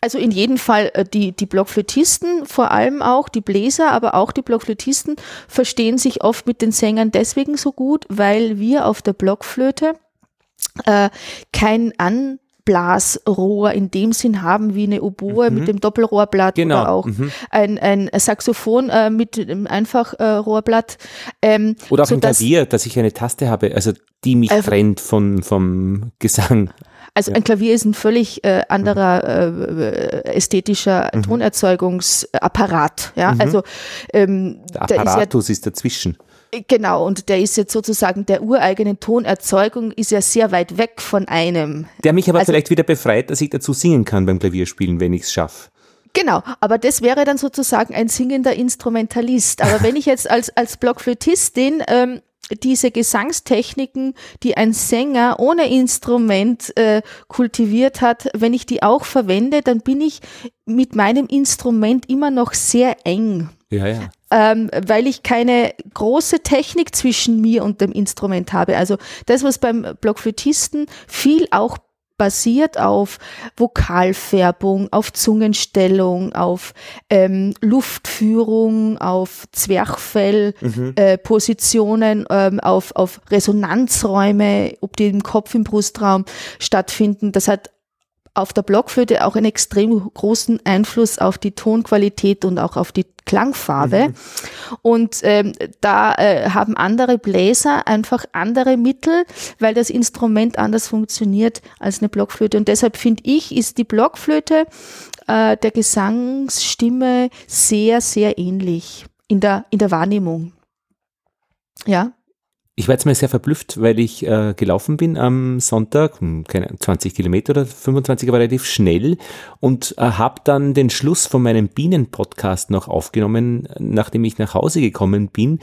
Also in jedem Fall äh, die, die Blockflötisten, vor allem auch die Bläser, aber auch die Blockflötisten verstehen sich oft mit den Sängern deswegen so gut, weil wir auf der Blockflöte äh, kein An Blasrohr in dem Sinn haben wie eine Oboe mhm. mit dem Doppelrohrblatt genau. oder auch mhm. ein, ein Saxophon äh, mit dem Einfachrohrblatt. Äh, ähm, oder auch ein Klavier, dass ich eine Taste habe, also die mich äh, trennt von, vom Gesang. Also ja. ein Klavier ist ein völlig äh, anderer äh, ästhetischer mhm. Tonerzeugungsapparat. Ja, mhm. also ähm, der Apparatus ist, ja, ist dazwischen. Genau, und der ist jetzt sozusagen der ureigenen Tonerzeugung ist ja sehr weit weg von einem. Der mich aber also, vielleicht wieder befreit, dass ich dazu singen kann beim Klavierspielen, wenn ich es schaffe. Genau, aber das wäre dann sozusagen ein singender Instrumentalist. Aber wenn ich jetzt als, als Blockflötistin ähm, diese Gesangstechniken, die ein Sänger ohne Instrument äh, kultiviert hat, wenn ich die auch verwende, dann bin ich mit meinem Instrument immer noch sehr eng. Ja, ja. Ähm, weil ich keine große Technik zwischen mir und dem Instrument habe. Also das, was beim Blockflötisten viel auch basiert auf Vokalfärbung, auf Zungenstellung, auf ähm, Luftführung, auf Zwerchfellpositionen, mhm. äh, ähm, auf, auf Resonanzräume, ob die im Kopf, im Brustraum stattfinden. Das hat auf der Blockflöte auch einen extrem großen Einfluss auf die Tonqualität und auch auf die Klangfarbe. Mhm. Und ähm, da äh, haben andere Bläser einfach andere Mittel, weil das Instrument anders funktioniert als eine Blockflöte. Und deshalb finde ich, ist die Blockflöte äh, der Gesangsstimme sehr, sehr ähnlich in der, in der Wahrnehmung. Ja. Ich war jetzt mal sehr verblüfft, weil ich äh, gelaufen bin am Sonntag, hm, keine 20 Kilometer oder 25, aber relativ schnell und äh, habe dann den Schluss von meinem Bienen-Podcast noch aufgenommen, nachdem ich nach Hause gekommen bin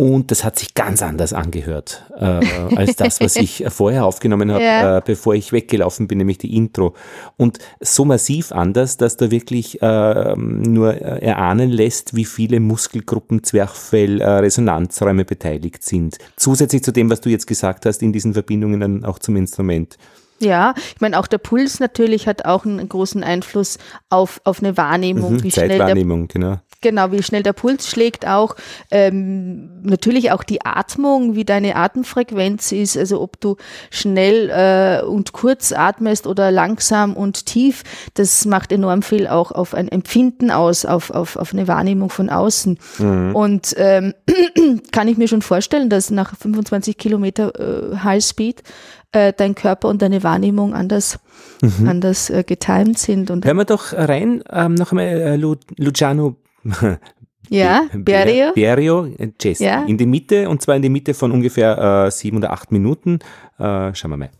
und das hat sich ganz anders angehört äh, als das, was ich vorher aufgenommen habe, ja. äh, bevor ich weggelaufen bin, nämlich die Intro. Und so massiv anders, dass da wirklich äh, nur erahnen lässt, wie viele Muskelgruppen, Zwerchfell, äh, Resonanzräume beteiligt sind. Zusätzlich zu dem, was du jetzt gesagt hast, in diesen Verbindungen dann auch zum Instrument. Ja, ich meine, auch der Puls natürlich hat auch einen großen Einfluss auf, auf eine Wahrnehmung. Mhm, wie Zeitwahrnehmung, schnell der, genau. Genau, wie schnell der Puls schlägt auch. Ähm, natürlich auch die Atmung, wie deine Atemfrequenz ist, also ob du schnell äh, und kurz atmest oder langsam und tief, das macht enorm viel auch auf ein Empfinden aus, auf, auf, auf eine Wahrnehmung von außen. Mhm. Und ähm, kann ich mir schon vorstellen, dass nach 25 Kilometer äh, Highspeed äh, dein Körper und deine Wahrnehmung anders, mhm. anders äh, getimt sind. Und Hören wir doch rein, ähm, noch einmal äh, Lu Luciano ja, Berio. Berio, Jazz. Ja. In die Mitte, und zwar in die Mitte von ungefähr äh, sieben oder acht Minuten. Äh, schauen wir mal.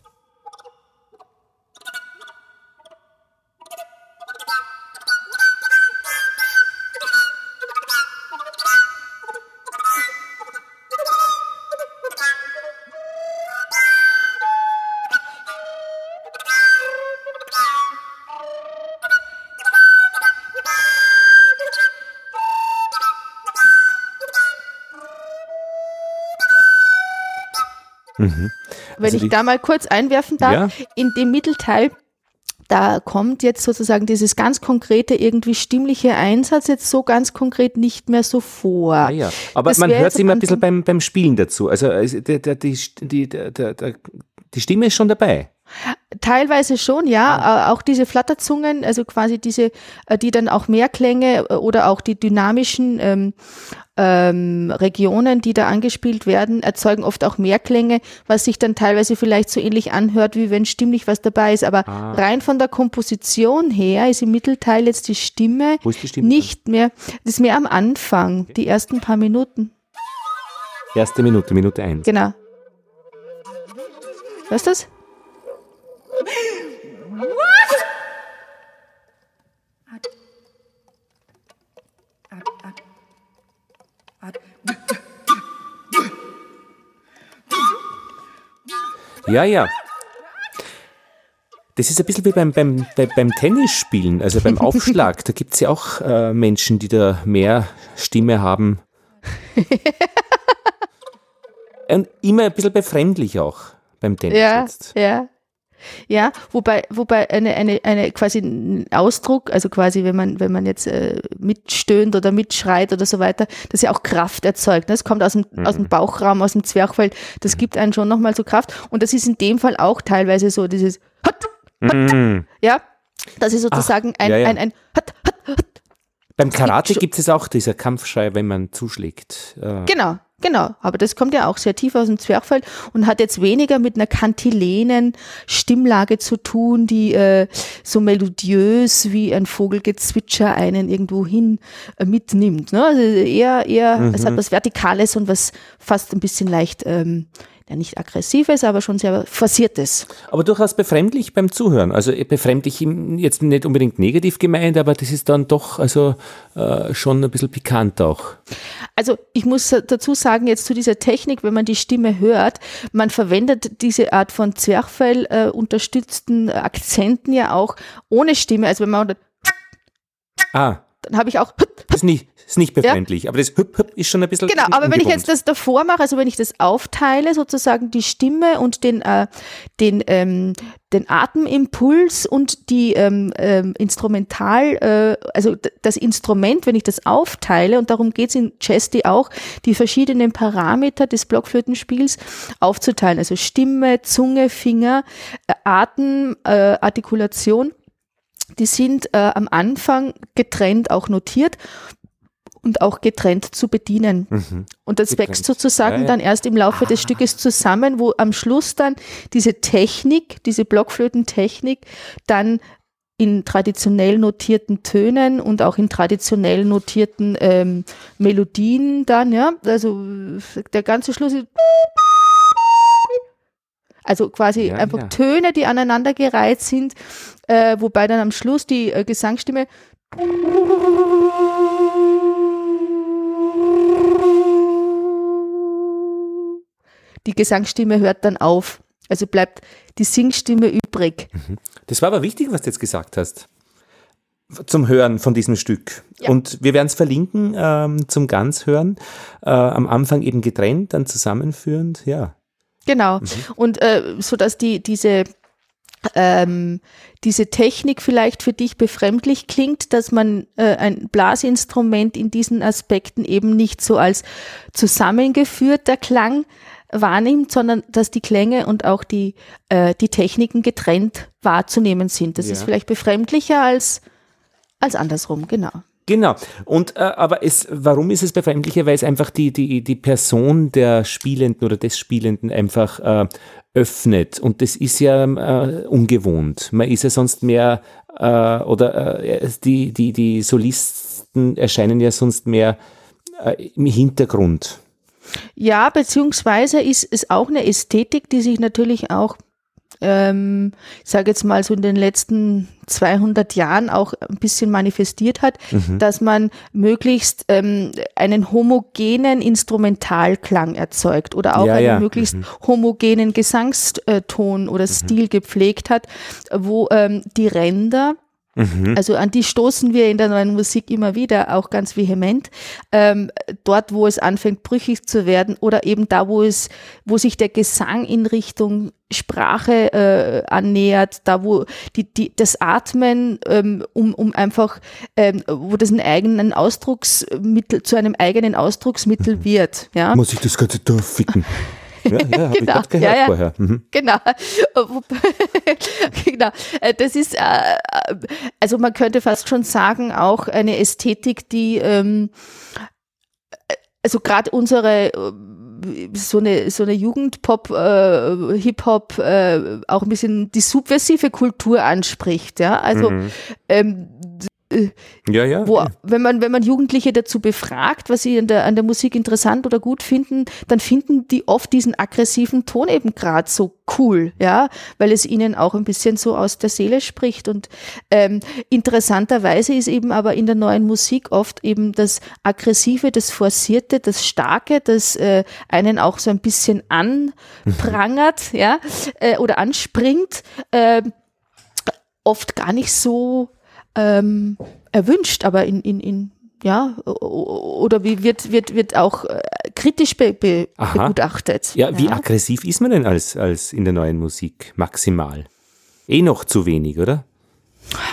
Mhm. Wenn Also ich die- da mal kurz einwerfen darf, Ja. in dem Mittelteil, da kommt jetzt sozusagen dieses ganz konkrete, irgendwie stimmliche Einsatz jetzt so ganz konkret nicht mehr so vor. Ah, ja. Aber Das man hört es immer ein bisschen beim, beim Spielen dazu. Also die, die, der, die Stimme ist schon dabei. Teilweise schon, ja. Auch diese Flatterzungen, also quasi diese, äh, die dann auch Mehrklänge äh, oder auch die dynamischen ähm, ähm, Regionen, die da angespielt werden, erzeugen oft auch Mehrklänge, was sich dann teilweise vielleicht so ähnlich anhört, wie wenn stimmlich was dabei ist. Aber Ah. rein von der Komposition her ist im Mittelteil jetzt die Stimme ist die Stimme? nicht mehr, das ist mehr am Anfang, die ersten paar Minuten. Erste Minute, Minute eins. Genau. Weißt du das? Ja, ja. Das ist ein bisschen wie beim, beim, beim, beim Tennisspielen, also beim Aufschlag. Da gibt es ja auch äh, Menschen, die da mehr Stimme haben. Und immer ein bisschen befremdlich auch beim Tennis Ja, jetzt. ja. Ja, wobei, wobei eine, eine, eine quasi ein Ausdruck, also quasi, wenn man, wenn man jetzt äh, mitstöhnt oder mitschreit oder so weiter, das ja auch Kraft erzeugt. Ne? Das kommt aus dem, aus dem Bauchraum, aus dem Zwerchfell. Das gibt einen schon nochmal so Kraft. Und das ist in dem Fall auch teilweise so dieses Hot, Mhm. ja. Das ist sozusagen ein, ja, ja. ein, ein Hot, Hot, Beim Karate gibt es auch dieser Kampfschrei, wenn man zuschlägt. Äh, Genau, genau. Aber das kommt ja auch sehr tief aus dem Zwerchfell und hat jetzt weniger mit einer kantilenen Stimmlage zu tun, die äh, so melodiös wie ein Vogelgezwitscher einen irgendwo hin äh, mitnimmt. Ne? Also eher, eher, es hat was Vertikales und was fast ein bisschen leicht, ähm, ja nicht aggressives, aber schon sehr forciertes. Aber durchaus befremdlich beim Zuhören. Also äh, befremdlich jetzt nicht unbedingt negativ gemeint, aber das ist dann doch also äh, schon ein bisschen pikant auch. Also ich muss dazu sagen, jetzt zu dieser Technik, wenn man die Stimme hört, man verwendet diese Art von Zwerchfell äh, unterstützten Akzenten ja auch ohne Stimme. Also wenn man, Ah, dann habe ich auch, das ist nicht, ist nicht befremdlich, aber das Hüp Hüp ist schon ein bisschen. genau, aber wenn ich ungewohnt. jetzt das davor mache, also wenn ich das aufteile, sozusagen die Stimme und den, äh, den, ähm, den Atemimpuls und die ähm, ähm, Instrumental, äh, also das Instrument, wenn ich das aufteile, und darum geht es in Chesty auch, die verschiedenen Parameter des Blockflötenspiels aufzuteilen, also Stimme, Zunge, Finger, äh, Atem, äh, Artikulation, die sind äh, am Anfang getrennt auch notiert und auch getrennt zu bedienen. Und das Getrennt. wächst sozusagen Ja, ja. dann erst im Laufe des Stückes zusammen, wo am Schluss dann diese Technik, diese Blockflötentechnik dann in traditionell notierten Tönen und auch in traditionell notierten ähm, Melodien dann, ja, also der ganze Schluss ist also quasi Ja, einfach ja. Töne, die aneinandergereiht sind, äh, wobei dann am Schluss die äh, Gesangsstimme die Gesangsstimme hört dann auf. Also bleibt die Singstimme übrig. Das war aber wichtig, was du jetzt gesagt hast. Zum Hören von diesem Stück. Ja. Und wir werden es verlinken ähm, zum Ganzhören. Äh, am Anfang eben getrennt, dann zusammenführend. Ja. Genau. Und äh, so dass die diese ähm, diese Technik vielleicht für dich befremdlich klingt, dass man äh, ein Blasinstrument in diesen Aspekten eben nicht so als zusammengeführter Klang wahrnimmt, sondern dass die Klänge und auch die, äh, die Techniken getrennt wahrzunehmen sind. Das Ja. ist vielleicht befremdlicher als, als andersrum, genau. Genau. Und äh, aber es, warum ist es befremdlicher? Weil es einfach die, die, die Person der Spielenden oder des Spielenden einfach äh, öffnet. Und das ist ja äh, ungewohnt. Man ist ja sonst mehr äh, oder äh, die, die, die Solisten erscheinen ja sonst mehr äh, im Hintergrund. Ja, beziehungsweise ist es auch eine Ästhetik, die sich natürlich auch, ähm, ich sage jetzt mal so in den letzten 200 Jahren auch ein bisschen manifestiert hat, Mhm. dass man möglichst ähm, einen homogenen Instrumentalklang erzeugt oder auch Ja, einen ja. Mhm. möglichst homogenen Gesangston oder Stil gepflegt hat, wo ähm, die Ränder Mhm. Also an die stoßen wir in der neuen Musik immer wieder, auch ganz vehement. Ähm, dort, wo es anfängt, brüchig zu werden oder eben da, wo es, wo sich der Gesang in Richtung Sprache äh, annähert, da wo die, die, das Atmen, ähm, um, um einfach, ähm, wo das ein eigenen Ausdrucksmittel, zu einem eigenen Ausdrucksmittel mhm. wird. Ja? Muss ich das Ganze durchficken? Ja, ja, genau. Ich ja, ja. vorher. Mhm. Genau. genau. Äh, das ist, äh, also man könnte fast schon sagen, auch eine Ästhetik, die, ähm, also gerade unsere so eine so eine Jugendpop, äh, Hip-Hop, äh, auch ein bisschen die subversive Kultur anspricht, ja. Also mhm. ähm, ja, ja. Wo, wenn man, wenn man Jugendliche dazu befragt, was sie an der, an der Musik interessant oder gut finden, dann finden die oft diesen aggressiven Ton eben gerade so cool, ja, weil es ihnen auch ein bisschen so aus der Seele spricht. Und ähm, interessanterweise ist eben aber in der neuen Musik oft eben das Aggressive, das Forcierte, das Starke, das äh, einen auch so ein bisschen anprangert, ja, äh, oder anspringt, äh, oft gar nicht so ähm, erwünscht, aber in, in, in ja, oder wie wird, wird, wird auch äh, kritisch be, be, begutachtet. Ja, wie ja. aggressiv ist man denn als, als in der neuen Musik maximal? Eh noch zu wenig, oder?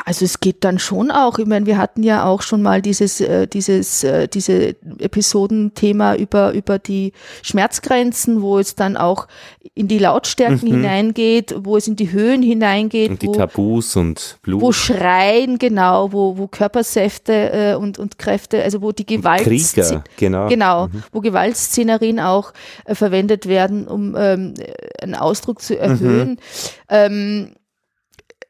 Also es geht dann schon auch. Ich meine, wir hatten ja auch schon mal dieses, äh, dieses, äh, diese Episodenthema über, über die Schmerzgrenzen, wo es dann auch in die Lautstärken mhm. hineingeht, wo es in die Höhen hineingeht. Und die wo, Tabus und Blut. Wo Schreien, genau, wo, wo Körpersäfte äh, und, und Kräfte, also wo die Gewalt. Krieger, genau. Genau, mhm. wo Gewaltszenerien auch äh, verwendet werden, um ähm, einen Ausdruck zu erhöhen. Mhm. Ähm,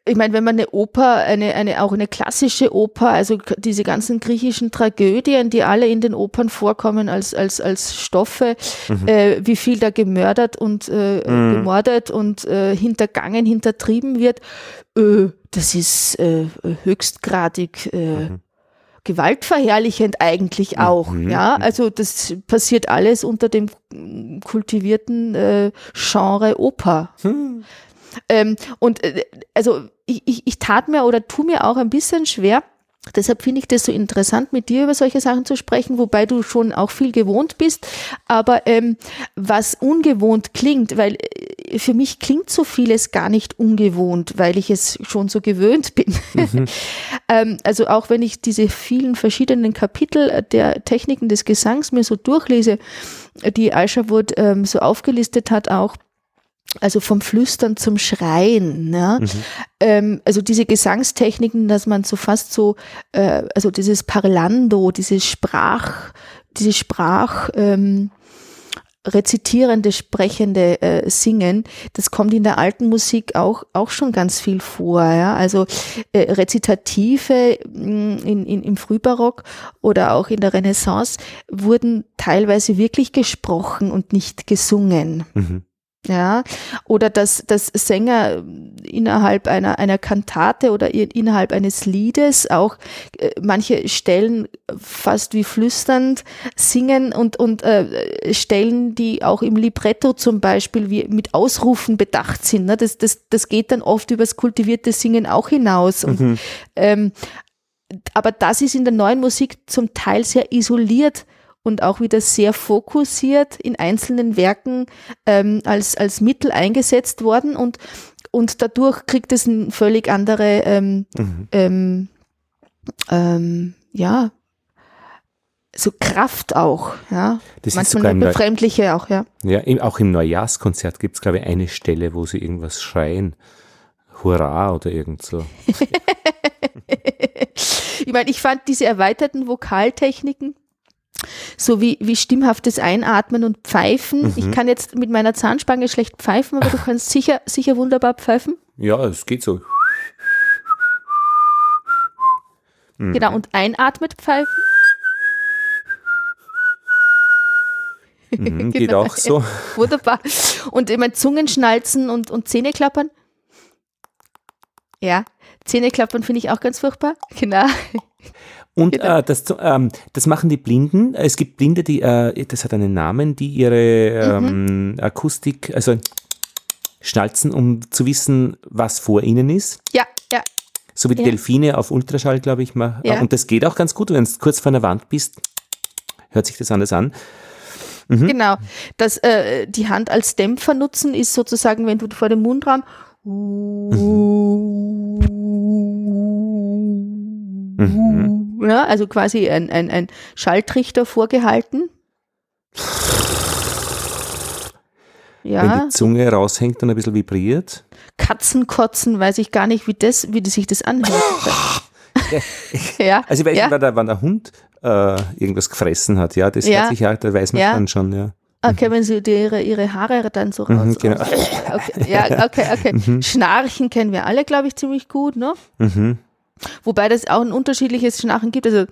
ich meine, wenn man eine Oper, eine, eine, auch eine klassische Oper, also diese ganzen griechischen Tragödien, die alle in den Opern vorkommen als, als, als Stoffe, mhm. äh, wie viel da gemördert und äh, mhm. gemordet und äh, hintergangen, hintertrieben wird, äh, das ist äh, höchstgradig äh, mhm. gewaltverherrlichend eigentlich auch. Mhm. Ja, also das passiert alles unter dem kultivierten Genre Oper. Hm. Ähm, und äh, also ich, ich, ich tat mir oder tu mir auch ein bisschen schwer, Deshalb finde ich das so interessant, mit dir über solche Sachen zu sprechen, wobei du schon auch viel gewohnt bist. Aber ähm, was ungewohnt klingt, weil äh, für mich klingt so vieles gar nicht ungewohnt, weil ich es schon so gewöhnt bin. Mhm. ähm, also auch wenn ich diese vielen verschiedenen Kapitel der Techniken des Gesangs mir so durchlese, die Aisha Wood ähm, so aufgelistet hat, auch also vom Flüstern zum Schreien. Ne? Mhm. Ähm, also diese Gesangstechniken, dass man so fast so, äh, also dieses Parlando, diese Sprach, diese Sprach, ähm, rezitierende, sprechende äh, Singen, das kommt in der alten Musik auch, auch schon ganz viel vor. Ja? Also äh, Rezitative mm, in, in, im Frühbarock oder auch in der Renaissance wurden teilweise wirklich gesprochen und nicht gesungen. Mhm. Ja, oder dass, dass Sänger innerhalb einer, einer Kantate oder innerhalb eines Liedes auch äh, manche Stellen fast wie flüsternd singen und, und äh, Stellen, die auch im Libretto zum Beispiel wie mit Ausrufen bedacht sind. Ne? Das, das, das geht dann oft übers kultivierte Singen auch hinaus. Und, mhm. ähm, aber das ist in der neuen Musik zum Teil sehr isoliert und auch wieder sehr fokussiert in einzelnen Werken ähm, als, als Mittel eingesetzt worden und, und dadurch kriegt es eine völlig andere, ähm, mhm. ähm, ähm, ja, so Kraft auch, ja. Das Manchmal ist befremdliche auch, ja. Ja, im, auch im Neujahrskonzert gibt es, glaube ich, eine Stelle, wo sie irgendwas schreien. Hurra oder irgend so. ich meine, ich fand diese erweiterten Vokaltechniken so wie, wie stimmhaftes Einatmen und Pfeifen. Mhm. Ich kann jetzt mit meiner Zahnspange schlecht pfeifen, aber du kannst sicher, sicher wunderbar pfeifen. Ja, es geht so. Mhm. Genau, und einatmet pfeifen. Mhm, geht genau. auch so. Wunderbar. Und immer Zungenschnalzen und, und Zähne klappern. Ja, Zähne klappern finde ich auch ganz furchtbar. Genau. Und äh, das, ähm, das machen die Blinden. Es gibt Blinde, die, äh, das hat einen Namen, die ihre ähm, mhm. Akustik, also schnalzen, um zu wissen, was vor ihnen ist. Ja, ja. so wie die Ja. Delfine auf Ultraschall, glaube ich mal. Ja. Und das geht auch ganz gut, wenn du kurz vor einer Wand bist, hört sich das anders an. Mhm. Genau. Das, äh, die Hand als Dämpfer nutzen ist sozusagen, wenn du vor dem Mundraum Mhm. Ja, also quasi ein, ein, ein Schalltrichter vorgehalten. Wenn Ja, die Zunge raushängt und ein bisschen vibriert. Katzenkotzen, weiß ich gar nicht, wie das, wie sich das anhört. ja, Also ich weiß ja. nicht, wenn der, wenn der Hund äh, irgendwas gefressen hat, ja, das Ja. hört sich ja, da weiß man Ja. dann schon, ja. Okay, wenn sie die, ihre, ihre Haare dann so raus. Mhm, genau. Okay, ja, okay, okay. Schnarchen kennen wir alle, glaube ich, ziemlich gut, ne? Mhm. Wobei das auch ein unterschiedliches Schnarchen gibt. Also,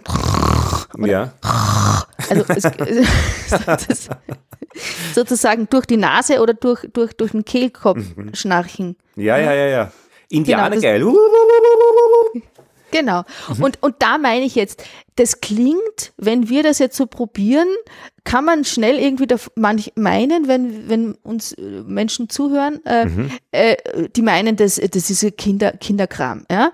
Ja. also es, sozusagen durch die Nase oder durch, durch, durch den Kehlkopf schnarchen. ja, ja, ja, ja. Indianer Genau, geil. Genau. Mhm. Und, und da meine ich jetzt, das klingt, wenn wir das jetzt so probieren, kann man schnell irgendwie da manch meinen, wenn, wenn uns äh, Menschen zuhören, äh, Mhm. äh, die meinen, das, das ist Kinder, Kinderkram. Ja?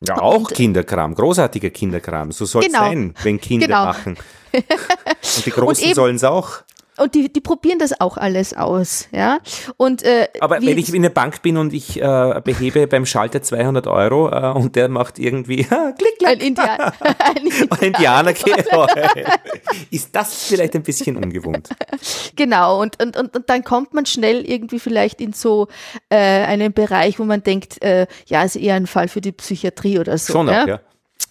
Ja, auch Und- Kinderkram, großartiger Kinderkram. So soll es Genau. sein, wenn Kinder Genau. machen. Und die Großen sollen es auch. Und die, die probieren das auch alles aus. Ja? Und, äh, Aber wenn ich in der Bank bin und ich äh, behebe beim Schalter 200 Euro äh, und der macht irgendwie klick, ein klick, Indianer, ein ein Indianer ist das vielleicht ein bisschen ungewohnt. Genau, und, und, und, und dann kommt man schnell irgendwie vielleicht in so äh, einen Bereich, wo man denkt, äh, ja, ist eher ein Fall für die Psychiatrie oder so. Schon ja? auch, ja.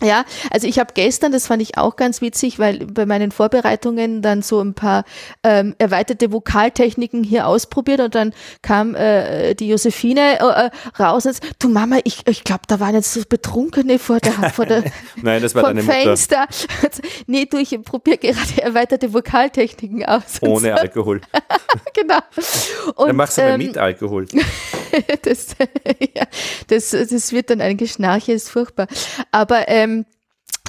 Ja, also ich habe gestern, das fand ich auch ganz witzig, weil bei meinen Vorbereitungen dann so ein paar ähm, erweiterte Vokaltechniken hier ausprobiert und dann kam äh, die Josephine äh, äh, raus und sagt, du Mama, ich, ich glaube, da waren jetzt so Betrunkene vor der, vor der Nein, das war deine Mutter. Fenster. nee, du, ich probiere gerade erweiterte Vokaltechniken aus. Ohne so. Alkohol. Genau. Und, Dann machst du aber ähm, mit Alkohol. das, ja, das, das wird dann ein Geschnarche, ist furchtbar. Aber ähm,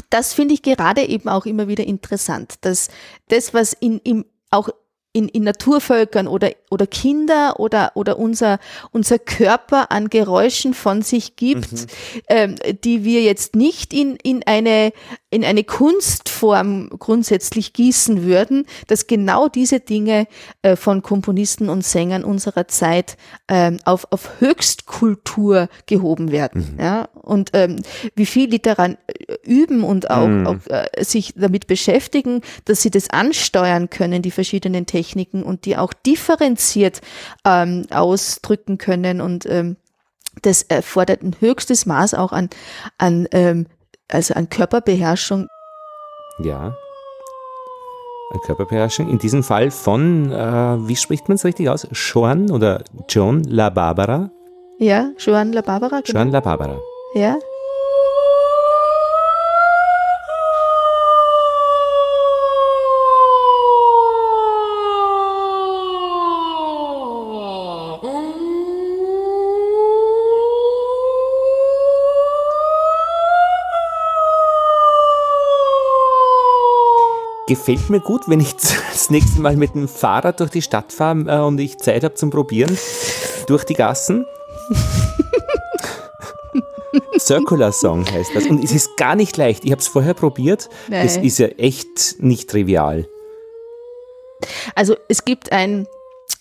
das finde ich gerade eben auch immer wieder interessant, dass das, was in, im, auch in, in Naturvölkern oder, oder Kinder oder, oder unser, unser Körper an Geräuschen von sich gibt, ähm, die wir jetzt nicht in, in, eine, in eine Kunstform grundsätzlich gießen würden, dass genau diese Dinge äh, von Komponisten und Sängern unserer Zeit ähm, auf, auf Höchstkultur gehoben werden. Ja? Und ähm, wie viel die daran äh, üben und auch, auch äh, sich damit beschäftigen, dass sie das ansteuern können, die verschiedenen Techniken und die auch differenziert ähm, ausdrücken können und ähm, das erfordert ein höchstes Maß auch an, an ähm, also an Körperbeherrschung. Ja. Ein Körperbeherrschung. In diesem Fall von, äh, wie spricht man es richtig aus? Joan oder John La Barbara? Ja, Joan La Barbara, genau. Joan La Barbara. Ja. Gefällt mir gut, wenn ich das nächste Mal mit dem Fahrrad durch die Stadt fahre äh, und ich Zeit habe zum Probieren. Durch die Gassen. Circular Song heißt das. Und es ist gar nicht leicht. Ich habe es vorher probiert. Es Nein. ist ja echt nicht trivial. Also es gibt ein,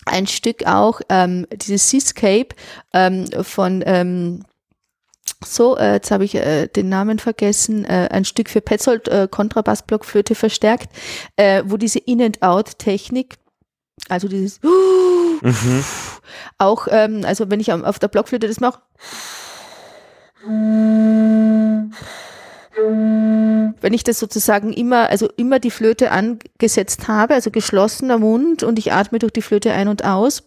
ein Stück auch, ähm, dieses Seascape ähm, von ähm, so, äh, jetzt habe ich äh, den Namen vergessen, äh, ein Stück für Petzold äh, Kontrabassblockflöte verstärkt, äh, wo diese In-and-Out-Technik, also dieses auch, ähm, also wenn ich auf der Blockflöte das mache, wenn ich das sozusagen immer, also immer die Flöte angesetzt habe, also geschlossener Mund und ich atme durch die Flöte ein und aus,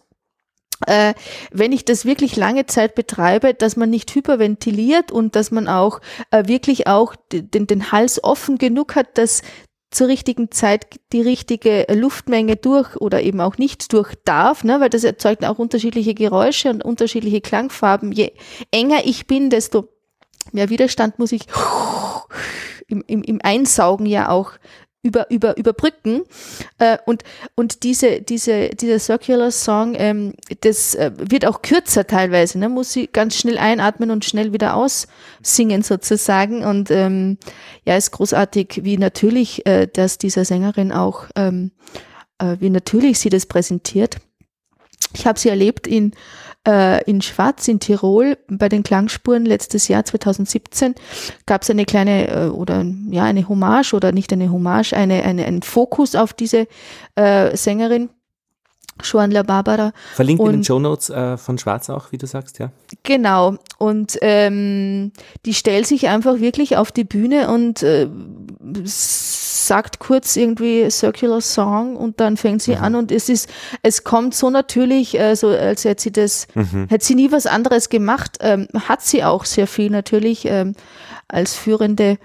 äh, wenn ich das wirklich lange Zeit betreibe, dass man nicht hyperventiliert und dass man auch äh, wirklich auch den, den Hals offen genug hat, dass zur richtigen Zeit die richtige Luftmenge durch oder eben auch nicht durch darf, ne, weil das erzeugt auch unterschiedliche Geräusche und unterschiedliche Klangfarben. Je enger ich bin, desto mehr Widerstand muss ich im, im, im Einsaugen ja auch über, über, überbrücken. Äh, und und diese, diese, dieser Circular Song, ähm, das äh, wird auch kürzer teilweise, ne? muss sie ganz schnell einatmen und schnell wieder aussingen sozusagen. Und ähm, ja, ist großartig, wie natürlich, äh, dass dieser Sängerin auch, ähm, äh, wie natürlich sie das präsentiert. Ich habe sie erlebt in äh, in Schwarz in Tirol bei den Klangspuren letztes Jahr 2017 gab es eine kleine äh, oder ja eine Hommage oder nicht eine Hommage, eine, eine einen Fokus auf diese äh, Sängerin. Joan La Barbara. Verlinkt in den Show Notes äh, von Schwarz auch, wie du sagst, ja. Genau. Und ähm, die stellt sich einfach wirklich auf die Bühne und äh, sagt kurz irgendwie Circular Song und dann fängt sie mhm. an und es ist, es kommt so natürlich, äh, so als hätte sie das, mhm. hätte sie nie was anderes gemacht, ähm, hat sie auch sehr viel natürlich ähm, als führende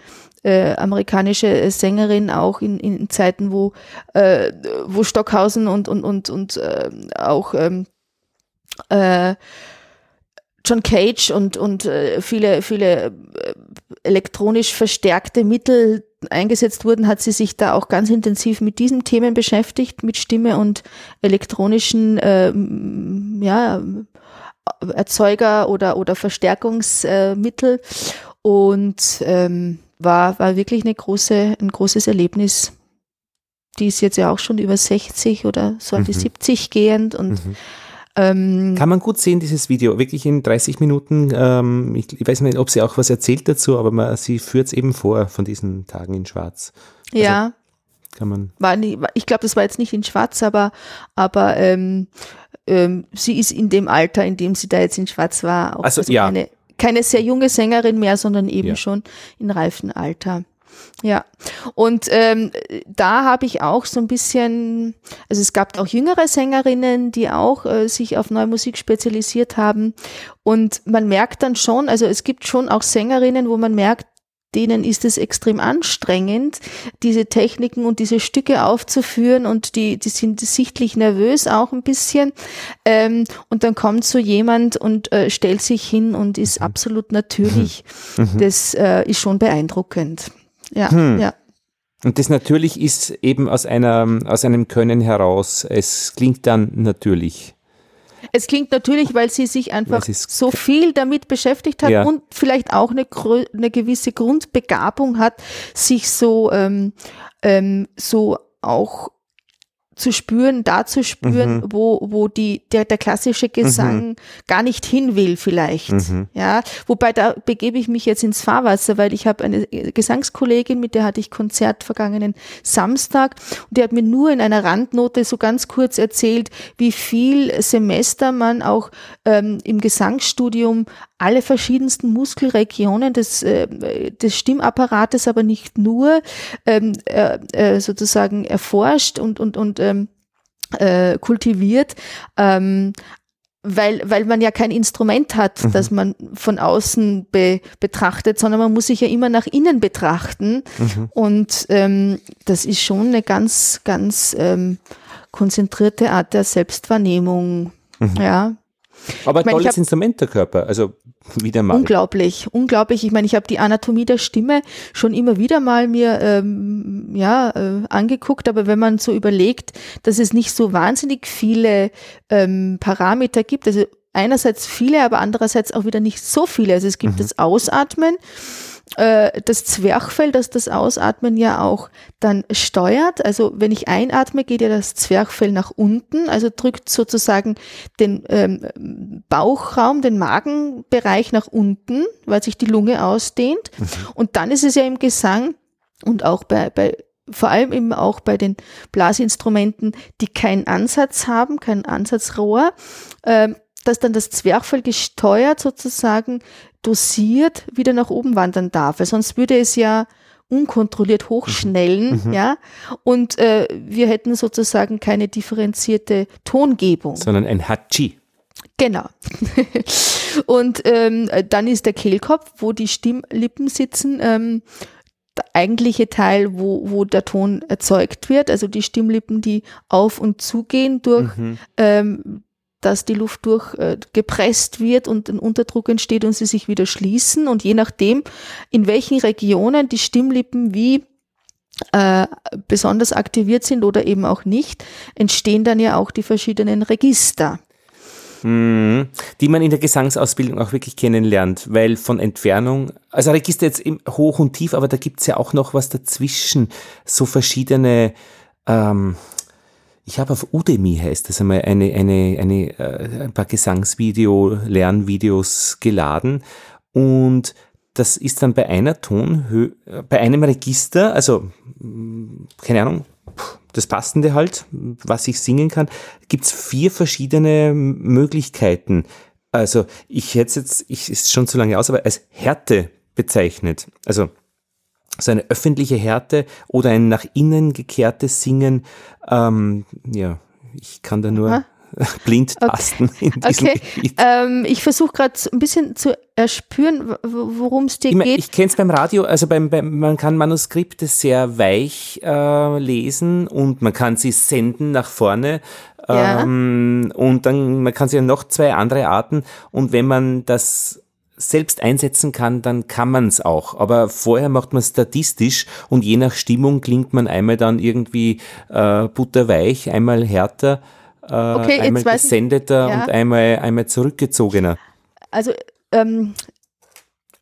äh, amerikanische Sängerin auch in, in Zeiten, wo, äh, wo Stockhausen und, und, und, und äh, auch ähm, äh, John Cage und, und äh, viele, viele äh, elektronisch verstärkte Mittel eingesetzt wurden, hat sie sich da auch ganz intensiv mit diesen Themen beschäftigt, mit Stimme und elektronischen äh, ja, Erzeuger oder, oder Verstärkungsmittel. Und ähm, war, war wirklich eine große, ein großes Erlebnis. Die ist jetzt ja auch schon über 60 oder so an die mhm. 70 gehend und mhm. Ähm, Kann man gut sehen, dieses Video, wirklich in 30 Minuten. Ähm, ich, ich, weiß nicht, ob sie auch was erzählt dazu, aber man, sie führt es eben vor von diesen Tagen in Schwarz. Also ja. Kann man. War nie, ich glaube, das war jetzt nicht in Schwarz, aber, aber ähm, ähm, sie ist in dem Alter, in dem sie da jetzt in Schwarz war, auch also, also ja. keine, keine sehr junge Sängerin mehr, sondern eben ja. schon in reifen Alter. Ja, und ähm, da habe ich auch so ein bisschen, also es gab auch jüngere Sängerinnen, die auch äh, sich auf neue Musik spezialisiert haben. Und man merkt dann schon, also es gibt schon auch Sängerinnen, wo man merkt, denen ist es extrem anstrengend, diese Techniken und diese Stücke aufzuführen und die, die sind sichtlich nervös auch ein bisschen. Ähm, und dann kommt so jemand und äh, stellt sich hin und ist mhm. absolut natürlich. Mhm. Das äh, ist schon beeindruckend. Ja, hm. ja. Und das natürlich ist eben aus einer, aus einem Können heraus. Es klingt dann natürlich. Es klingt natürlich, weil sie sich einfach so viel damit beschäftigt hat ja. und vielleicht auch eine, eine gewisse Grundbegabung hat, sich so, ähm, ähm, so auch zu spüren, da zu spüren, mhm. wo, wo die, der, der klassische Gesang mhm. gar nicht hin will vielleicht. Mhm. Ja, wobei da begebe ich mich jetzt ins Fahrwasser, weil ich habe eine Gesangskollegin, mit der hatte ich Konzert vergangenen Samstag und die hat mir nur in einer Randnote so ganz kurz erzählt, wie viel Semester man auch ähm, im Gesangsstudium alle verschiedensten Muskelregionen des, äh, des Stimmapparates, aber nicht nur, ähm, äh, äh, sozusagen erforscht und, und, und ähm, äh, kultiviert. Ähm, weil, weil man ja kein Instrument hat, mhm. das man von außen be, betrachtet, sondern man muss sich ja immer nach innen betrachten. Mhm. Und ähm, das ist schon eine ganz, ganz ähm, konzentrierte Art der Selbstwahrnehmung. Mhm. Ja. Aber ein tolles hab, Instrument der Körper, also wieder mal. Unglaublich, unglaublich. Ich meine, ich habe die Anatomie der Stimme schon immer wieder mal mir ähm, ja äh, angeguckt, aber wenn man so überlegt, dass es nicht so wahnsinnig viele ähm, Parameter gibt, also einerseits viele, aber andererseits auch wieder nicht so viele. Also es gibt mhm. das Ausatmen äh, das Zwerchfell, das das Ausatmen ja auch dann steuert. Also wenn ich einatme, geht ja das Zwerchfell nach unten, also drückt sozusagen den ähm, Bauchraum, den Magenbereich nach unten, weil sich die Lunge ausdehnt. Mhm. Und dann ist es ja im Gesang und auch bei, bei vor allem eben auch bei den Blasinstrumenten, die keinen Ansatz haben, kein Ansatzrohr, äh, dass dann das Zwerchfell gesteuert sozusagen dosiert wieder nach oben wandern darf, weil sonst würde es ja unkontrolliert hochschnellen, mhm. mhm. ja, und äh, wir hätten sozusagen keine differenzierte Tongebung. Sondern ein Hachi. Genau. und ähm, dann ist der Kehlkopf, wo die Stimmlippen sitzen, ähm, der eigentliche Teil, wo, wo der Ton erzeugt wird, also die Stimmlippen, die auf und zugehen durch mhm. ähm, dass die Luft durchgepresst äh, wird und ein Unterdruck entsteht und sie sich wieder schließen. Und je nachdem, in welchen Regionen die Stimmlippen wie äh, besonders aktiviert sind oder eben auch nicht, entstehen dann ja auch die verschiedenen Register. Mhm. Die man in der Gesangsausbildung auch wirklich kennenlernt, weil von Entfernung, also Register jetzt hoch und tief, aber da gibt's ja auch noch was dazwischen, so verschiedene, ähm, ich habe auf Udemy heißt das einmal eine, eine, eine, äh, ein paar Gesangsvideo, Lernvideos geladen und das ist dann bei einer Tonhöhe, bei einem Register, also keine Ahnung, das Passende halt, was ich singen kann, gibt's vier verschiedene Möglichkeiten. Also ich hätte jetzt, ich ist schon zu lange aus, aber als Härte bezeichnet. Also so eine öffentliche Härte oder ein nach innen gekehrtes Singen. Ähm, ja, ich kann da nur Aha. blind tasten okay. in diesem okay. Gebiet. Ähm, ich versuche gerade ein bisschen zu erspüren, worum es dir ich mein, geht. Ich kenne es beim Radio, also beim, beim, man kann Manuskripte sehr weich äh, lesen und man kann sie senden nach vorne. Ja. Ähm, und dann, man kann sie ja noch zwei andere Arten. Und wenn man das selbst einsetzen kann, dann kann man es auch. Aber vorher macht man statistisch und je nach Stimmung klingt man einmal dann irgendwie äh, butterweich, einmal härter äh, okay, einmal gesendeter ja. und einmal, einmal zurückgezogener. Also ähm,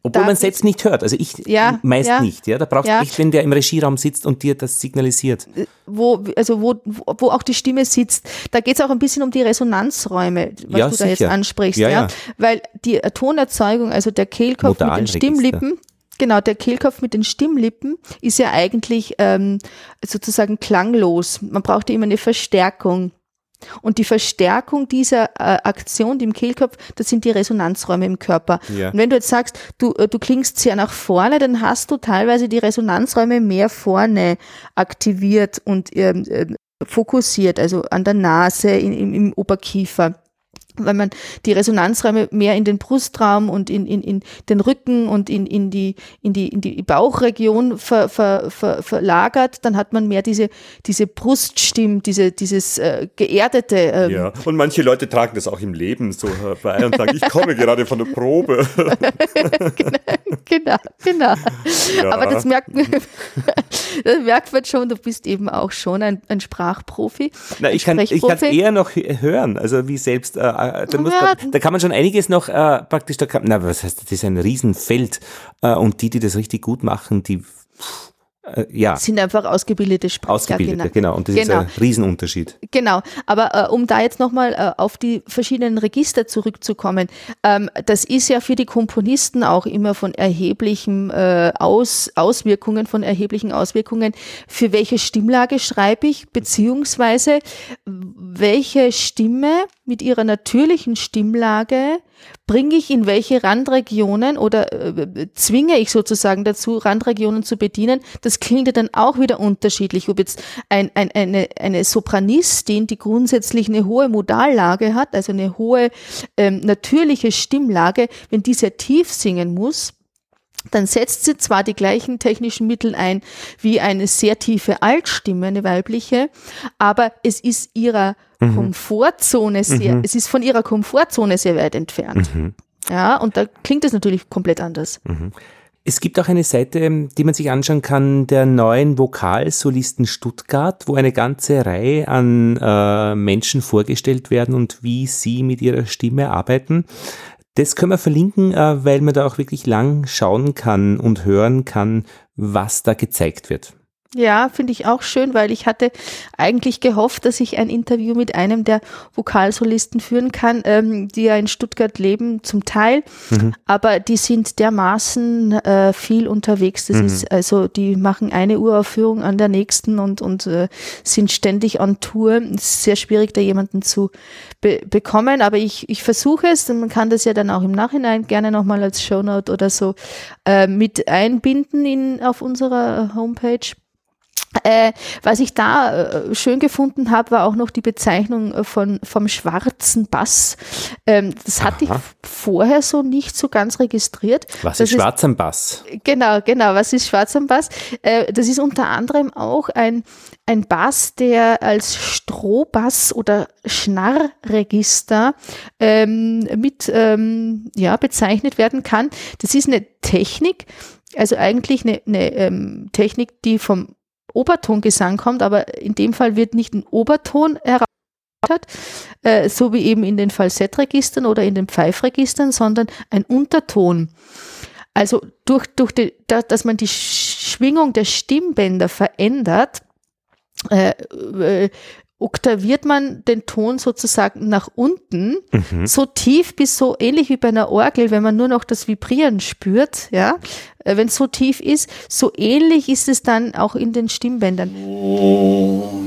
obwohl man selbst nicht hört. Also ich ja, meist ja, nicht. Ja, da brauchst du ja. echt, wenn der im Regieraum sitzt und dir das signalisiert. Äh, wo, also wo, wo auch die Stimme sitzt. Da geht es auch ein bisschen um die Resonanzräume, was ja, du da jetzt ansprichst. Ja, ja. Weil die Tonerzeugung, also der Kehlkopf mit den Stimmlippen, Genau, der Kehlkopf mit den Stimmlippen ist ja eigentlich ähm, sozusagen klanglos. Man braucht ja immer eine Verstärkung. Und die Verstärkung dieser äh, Aktion, die im Kehlkopf, das sind die Resonanzräume im Körper. Ja. Und wenn du jetzt sagst, du, äh, du klingst sehr nach vorne, dann hast du teilweise die Resonanzräume mehr vorne aktiviert und ähm, äh, fokussiert, also an der Nase, in, im, im Oberkiefer weil man die Resonanzräume mehr in den Brustraum und in, in, in den Rücken und in, in, die, in, die, in die Bauchregion ver, ver, ver, verlagert, dann hat man mehr diese, diese Bruststimm, diese, dieses äh, geerdete. Ähm ja, und manche Leute tragen das auch im Leben so herbei und sagen, ich komme gerade von der Probe. genau, genau. Ja. Aber das merkt, das merkt man schon, du bist eben auch schon ein, ein Sprachprofi. Na, ich kann es eher noch hören, also wie selbst äh, äh, da, muss, da, da, kann man schon einiges noch äh, praktisch, da kann, na, was heißt, das ist ein Riesenfeld äh, und die, die das richtig gut machen, die äh, ja. sind einfach ausgebildete Sprecher. Ausgebildete, genau. genau. Und das genau. ist ein Riesenunterschied. Genau. Aber äh, um da jetzt nochmal äh, auf die verschiedenen Register zurückzukommen, ähm, das ist ja für die Komponisten auch immer von erheblichen äh, Aus, Auswirkungen, von erheblichen Auswirkungen. Für welche Stimmlage schreibe ich, beziehungsweise welche Stimme mit ihrer natürlichen Stimmlage bringe ich in welche Randregionen oder äh, zwinge ich sozusagen dazu, Randregionen zu bedienen. Das klingt ja dann auch wieder unterschiedlich, ob jetzt ein, ein, eine, eine Sopranistin, die grundsätzlich eine hohe Modallage hat, also eine hohe ähm, natürliche Stimmlage, wenn die sehr tief singen muss, dann setzt sie zwar die gleichen technischen Mittel ein wie eine sehr tiefe Altstimme, eine weibliche, aber es ist ihrer mhm. Komfortzone sehr, mhm. es ist von ihrer Komfortzone sehr weit entfernt. Mhm. Ja, und da klingt es natürlich komplett anders. Mhm. Es gibt auch eine Seite, die man sich anschauen kann, der neuen Vokalsolisten Stuttgart, wo eine ganze Reihe an äh, Menschen vorgestellt werden und wie sie mit ihrer Stimme arbeiten. Das können wir verlinken, äh, weil man da auch wirklich lang schauen kann und hören kann, was da gezeigt wird. Ja, finde ich auch schön, weil ich hatte eigentlich gehofft, dass ich ein Interview mit einem der Vokalsolisten führen kann, ähm, die ja in Stuttgart leben, zum Teil, mhm. aber die sind dermaßen äh, viel unterwegs. Das mhm. ist also, die machen eine Uraufführung an der nächsten und und äh, sind ständig on Tour. Es ist sehr schwierig, da jemanden zu be bekommen, aber ich ich versuche es. Und man kann das ja dann auch im Nachhinein gerne nochmal als Shownote oder so äh, mit einbinden in auf unserer Homepage. Äh, was ich da äh, schön gefunden habe, war auch noch die Bezeichnung äh, von, vom schwarzen Bass. Ähm, das hatte Aha. ich vorher so nicht so ganz registriert. Was das ist schwarzer Bass? Genau, genau. Was ist schwarzer Bass? Äh, das ist unter anderem auch ein, ein Bass, der als Strohbass oder Schnarrregister ähm, mit ähm, ja, bezeichnet werden kann. Das ist eine Technik, also eigentlich eine, eine ähm, Technik, die vom Obertongesang kommt, aber in dem Fall wird nicht ein Oberton heraus äh, so wie eben in den Falsettregistern oder in den Pfeifregistern, sondern ein Unterton. Also durch, durch die, dass man die Schwingung der Stimmbänder verändert, äh, äh, oktaviert man den Ton sozusagen nach unten, mhm. so tief bis so ähnlich wie bei einer Orgel, wenn man nur noch das Vibrieren spürt, ja, äh, wenn es so tief ist, so ähnlich ist es dann auch in den Stimmbändern. Oh,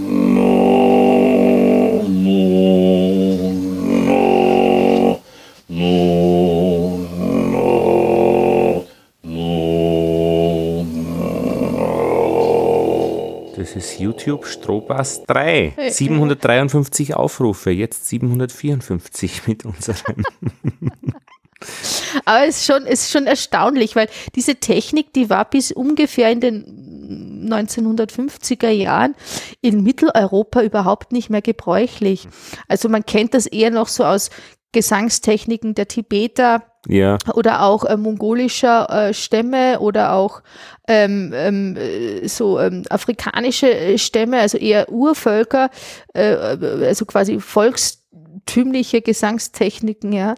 YouTube Strohbass 3. 753 Aufrufe, jetzt 754 mit unserem. Aber es ist, schon, es ist schon erstaunlich, weil diese Technik, die war bis ungefähr in den 1950er Jahren in Mitteleuropa überhaupt nicht mehr gebräuchlich. Also man kennt das eher noch so aus Gesangstechniken der Tibeter ja. oder auch äh, mongolischer äh, Stämme oder auch ähm, ähm, äh, so ähm, afrikanische äh, Stämme, also eher Urvölker, äh, also quasi volkstümliche Gesangstechniken, ja,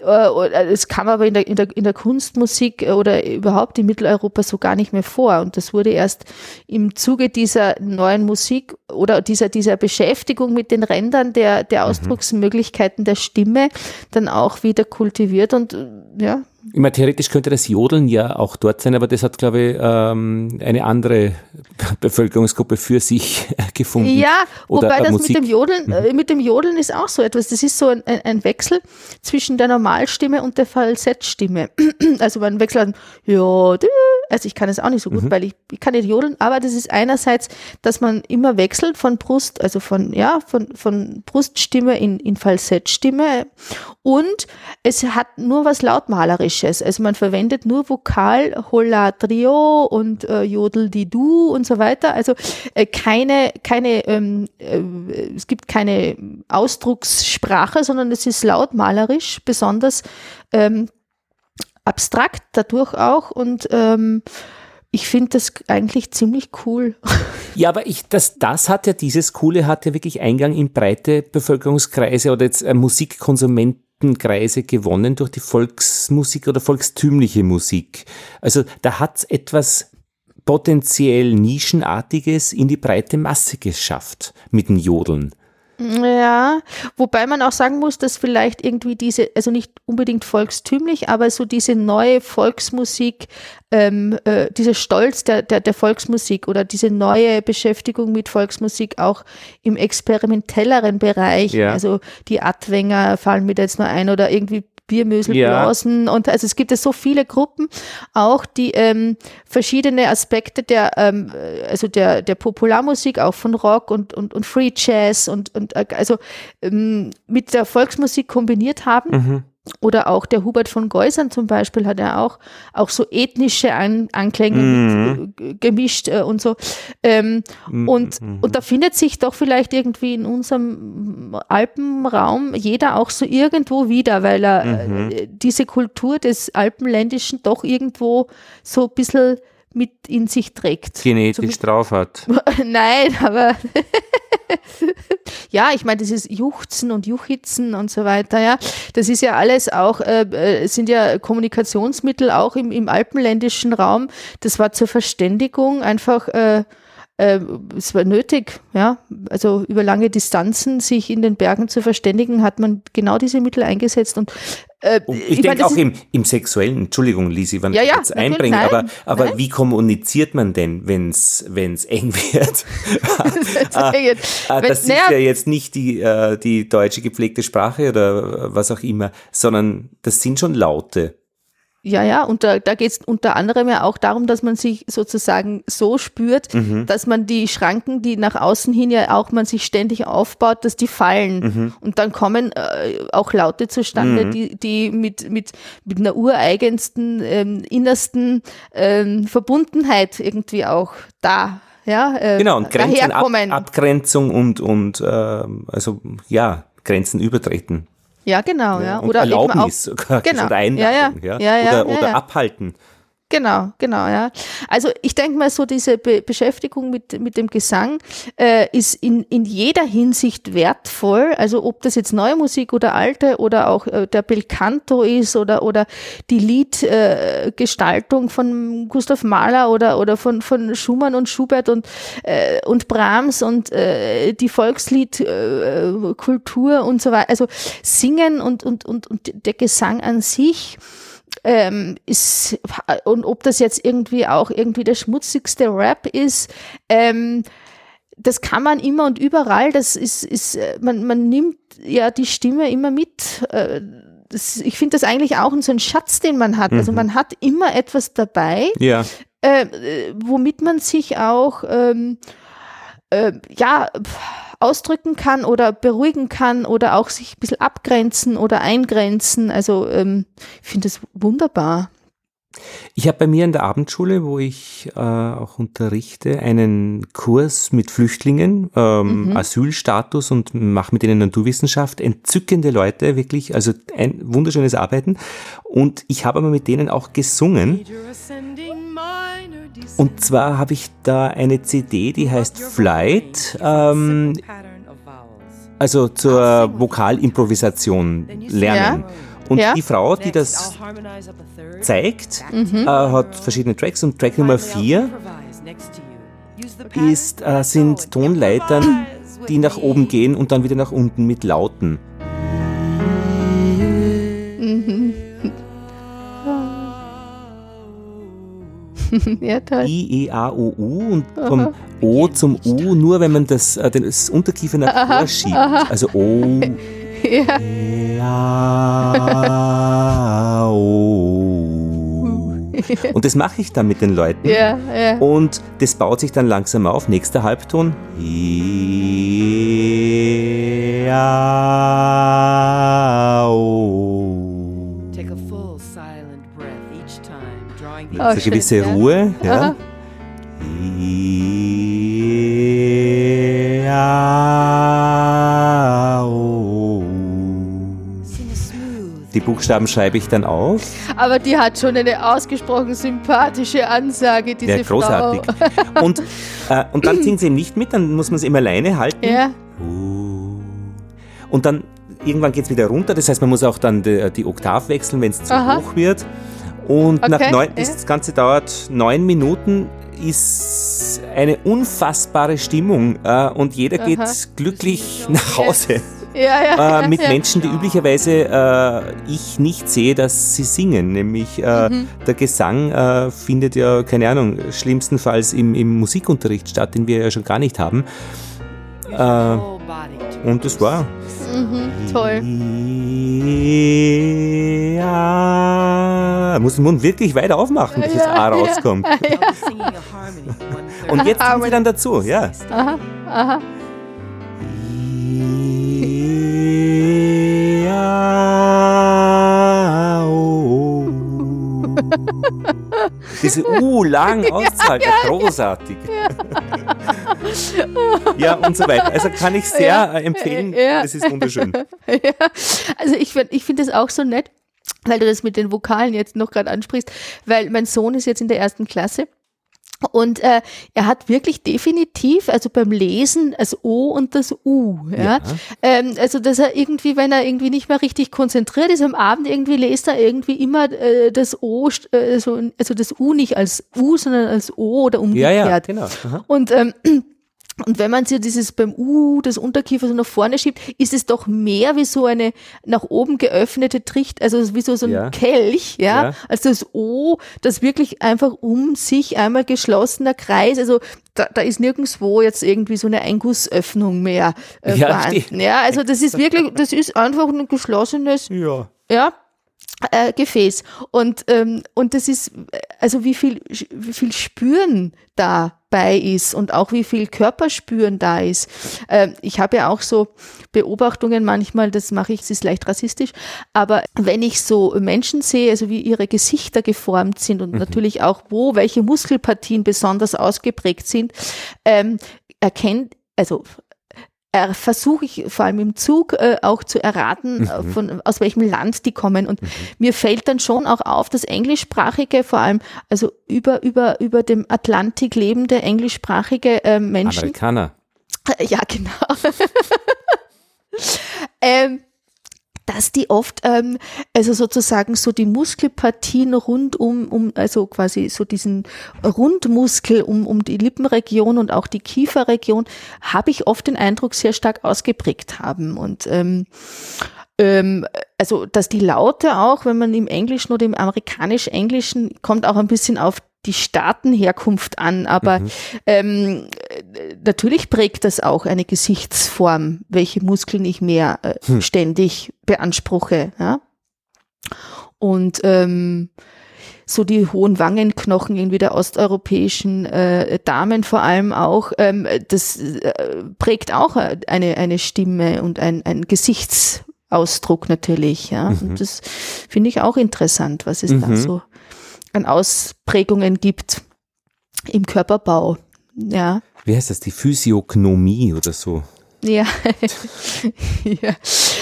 es kam aber in der, in, der, in der Kunstmusik oder überhaupt in Mitteleuropa so gar nicht mehr vor. Und das wurde erst im Zuge dieser neuen Musik oder dieser, dieser Beschäftigung mit den Rändern der, der mhm. Ausdrucksmöglichkeiten der Stimme dann auch wieder kultiviert und ja, ich meine, theoretisch könnte das Jodeln ja auch dort sein, aber das hat, glaube ich, ähm, eine andere Bevölkerungsgruppe für sich gefunden. Ja, wobei das Musik. mit dem Jodeln, mhm. äh, mit dem Jodeln ist auch so etwas. Das ist so ein, ein Wechsel zwischen der Normalstimme und der Falsettstimme. Also man wechselt, ja, also ich kann es auch nicht so gut, mhm. weil ich, ich kann nicht jodeln, aber das ist einerseits, dass man immer wechselt von Brust, also von, ja, von, von Bruststimme in, in Falsettstimme und es hat nur was Lautmalerisches. Also man verwendet nur Vokal, Hola Trio und äh, Jodel di Du und so weiter. Also äh, keine, keine, ähm, äh, es gibt keine Ausdruckssprache, sondern es ist lautmalerisch, besonders ähm, abstrakt dadurch auch und ähm, ich finde das eigentlich ziemlich cool. Ja, aber ich, das, das hat ja, dieses Coole hat ja wirklich Eingang in breite Bevölkerungskreise oder jetzt äh, Musikkonsumentenkreise gewonnen durch die Volksmusik oder volkstümliche Musik. Also da hat es etwas potenziell Nischenartiges in die breite Masse geschafft mit den Jodeln. Ja, wobei man auch sagen muss, dass vielleicht irgendwie diese, also nicht unbedingt volkstümlich, aber so diese neue Volksmusik, ähm, äh, dieser Stolz der, der, der Volksmusik oder diese neue Beschäftigung mit Volksmusik auch im experimentelleren Bereich, ja. also die Adwänger fallen mir da jetzt nur ein oder irgendwie Biermöselblasen ja. und also es gibt ja so viele Gruppen auch, die ähm, verschiedene Aspekte der ähm, also der der Popularmusik auch von Rock und und, und Free Jazz und und äh, also ähm, mit der Volksmusik kombiniert haben. Mhm. Oder auch der Hubert von Geusern zum Beispiel hat er auch, auch so ethnische An Anklänge mhm. mit, gemischt äh, und so. Ähm, mhm. und, mhm. und da findet sich doch vielleicht irgendwie in unserem Alpenraum jeder auch so irgendwo wieder, weil er mhm. äh, diese Kultur des Alpenländischen doch irgendwo so ein bisschen mit in sich trägt. Genetisch drauf hat. Nein, aber ja, ich meine, dieses Juchzen und Juchitzen und so weiter, ja, das ist ja alles auch, äh, äh, sind ja Kommunikationsmittel auch im, im alpenländischen Raum. Das war zur Verständigung einfach äh, äh, es war nötig, ja. Also über lange Distanzen sich in den Bergen zu verständigen, hat man genau diese Mittel eingesetzt und äh, ich, ich denke auch im, im sexuellen, Entschuldigung, Lisi, wenn ja, ich ja, jetzt einbringe, nein, aber, aber nein. wie kommuniziert man denn, wenn es eng wird? ah, ah, das ist ja jetzt nicht die, äh, die deutsche gepflegte Sprache oder was auch immer, sondern das sind schon Laute. Ja, ja, und da, da geht es unter anderem ja auch darum, dass man sich sozusagen so spürt, mhm. dass man die Schranken, die nach außen hin ja auch man sich ständig aufbaut, dass die fallen. Mhm. Und dann kommen äh, auch Laute zustande, mhm. die, die mit, mit, mit einer ureigensten, ähm, innersten ähm, Verbundenheit irgendwie auch da ja, äh, genau, und Grenzen, Ab, Abgrenzung und, und äh, also ja, Grenzen übertreten. Ja, genau, ja. Und Oder Erlaubnis, auch, genau. oder Einladung, ja, ja. ja. oder, oder abhalten. Genau, genau, ja. Also ich denke mal so, diese Be Beschäftigung mit, mit dem Gesang äh, ist in, in jeder Hinsicht wertvoll. Also ob das jetzt neue Musik oder alte oder auch äh, der Belcanto ist oder, oder die Liedgestaltung äh, von Gustav Mahler oder, oder von, von Schumann und Schubert und, äh, und Brahms und äh, die Volksliedkultur äh, und so weiter. Also Singen und, und, und, und der Gesang an sich ähm, ist, und ob das jetzt irgendwie auch irgendwie der schmutzigste Rap ist, ähm, das kann man immer und überall, das ist, ist äh, man, man nimmt ja die Stimme immer mit. Äh, das, ich finde das eigentlich auch so ein Schatz, den man hat. Also mhm. Also man hat immer etwas dabei, ja. äh, womit man sich auch ähm, äh, ja ausdrücken kann oder beruhigen kann oder auch sich ein bisschen abgrenzen oder eingrenzen. Also ähm, ich finde das wunderbar. Ich habe bei mir in der Abendschule, wo ich äh, auch unterrichte, einen Kurs mit Flüchtlingen, ähm, mhm. Asylstatus und mache mit ihnen Naturwissenschaft. Entzückende Leute, wirklich, also ein wunderschönes Arbeiten. Und ich habe aber mit denen auch gesungen. Und zwar habe ich da eine CD, die heißt Flight, ähm, also zur Vokalimprovisation lernen. Ja. Und ja. die Frau, die das zeigt, mhm. äh, hat verschiedene Tracks und Track Nummer 4 ist, äh, sind Tonleitern, die nach oben gehen und dann wieder nach unten mit Lauten. ja, toll. I, E, A, O, U und vom O zum U, nur wenn man das, äh, das Unterkiefer nach aha, schiebt. Aha. Also O. ja. A, o. Und das mache ich dann mit den Leuten. Ja, ja. Und das baut sich dann langsam auf. Nächster Halbton. Ja, o. oh, eine gewisse ja. Ruhe. Ja. Die Buchstaben schreibe ich dann auf. Aber die hat schon eine ausgesprochen sympathische Ansage, diese ja, großartig. Frau. Und, äh, und dann singt sie eben nicht mit, dann muss man es immer alleine halten. Ja. Und dann irgendwann geht es wieder runter, das heißt, man muss auch dann die, die Oktav wechseln, wenn es zu Aha. hoch wird. Und okay. nach neun, das Ganze dauert neun Minuten, ist eine unfassbare Stimmung äh, und jeder Aha. geht glücklich nach Hause. Ja, ja, äh, mit ja, Menschen, die üblicherweise äh, ich nicht sehe, dass sie singen. Nämlich äh, mhm. der Gesang äh, findet ja, keine Ahnung, schlimmstenfalls im, im, Musikunterricht statt, den wir ja schon gar nicht haben. Äh, und das war. Mhm, toll. Ja. Muss den Mund wirklich weit aufmachen, bis ja, das A rauskommt. Ja, Und jetzt kommen sie dann dazu, ja. Aha, aha. Ja, oh. Diese U lang auszuhalten, ja, großartig. Ja. und so weiter. Also kann ich sehr ja, äh, empfehlen. Ja. Das ist wunderschön. Ja. Also ich finde ich find das auch so nett, weil du das mit den Vokalen jetzt noch gerade ansprichst, weil mein Sohn ist jetzt in der ersten Klasse und äh, er hat wirklich definitiv, also beim Lesen, das O und das U. Ja? ja. Ähm, also dass er irgendwie, wenn er irgendwie nicht mehr richtig konzentriert ist, am Abend irgendwie lest er irgendwie immer äh, das O, äh, so, also das U nicht als U, sondern als O oder umgekehrt. Ja, ja, genau. Aha. Und ähm, und wenn man sich dieses beim U, das Unterkiefer so nach vorne schiebt, ist es doch mehr wie so eine nach oben geöffnete Tricht, also wie so, so ein ja. Kelch, ja, ja, als das O, das wirklich einfach um sich einmal geschlossener Kreis, also da, da ist nirgendwo jetzt irgendwie so eine Eingussöffnung mehr äh, ja, vorhanden. Ja, also das ist wirklich, das ist einfach ein geschlossenes, ja, ja äh, Gefäß. Und, ähm, und das ist, also wie viel, wie viel Spüren dabei ist und auch wie viel Körperspüren da ist. Ähm, ich habe ja auch so Beobachtungen manchmal, das mache ich, es ist leicht rassistisch, aber wenn ich so Menschen sehe, also wie ihre Gesichter geformt sind und mhm. natürlich auch wo welche Muskelpartien besonders ausgeprägt sind, ähm, erkennt, also äh, versuche ich vor allem im Zug äh, auch zu erraten, äh, mhm. von, aus welchem Land die kommen. Und mhm. mir fällt dann schon auch auf, dass englischsprachige, vor allem also über, über, über dem Atlantik lebende englischsprachige äh, Menschen. Amerikaner. Ja, genau. ähm, dass die oft, ähm, also sozusagen so die Muskelpartien rund um, um, also quasi so diesen Rundmuskel um, um die Lippenregion und auch die Kieferregion, habe ich oft den Eindruck, sehr stark ausgeprägt haben. Und ähm, ähm, also dass die Laute auch, wenn man im Englischen oder im amerikanisch-englischen, kommt auch ein bisschen auf die Staatenherkunft an, aber mhm. ähm, natürlich prägt das auch eine Gesichtsform, welche Muskeln ich mehr äh, hm. ständig beanspruche. Ja? Und ähm, so die hohen Wangenknochen irgendwie der osteuropäischen äh, Damen vor allem auch, ähm, das äh, prägt auch eine, eine Stimme und ein, ein Gesichtsausdruck natürlich. Ja? Mhm. Und das finde ich auch interessant, was es mhm. da so an Ausprägungen gibt im Körperbau. Ja. Wie heißt das? Die Physiognomie oder so? Ja. ja.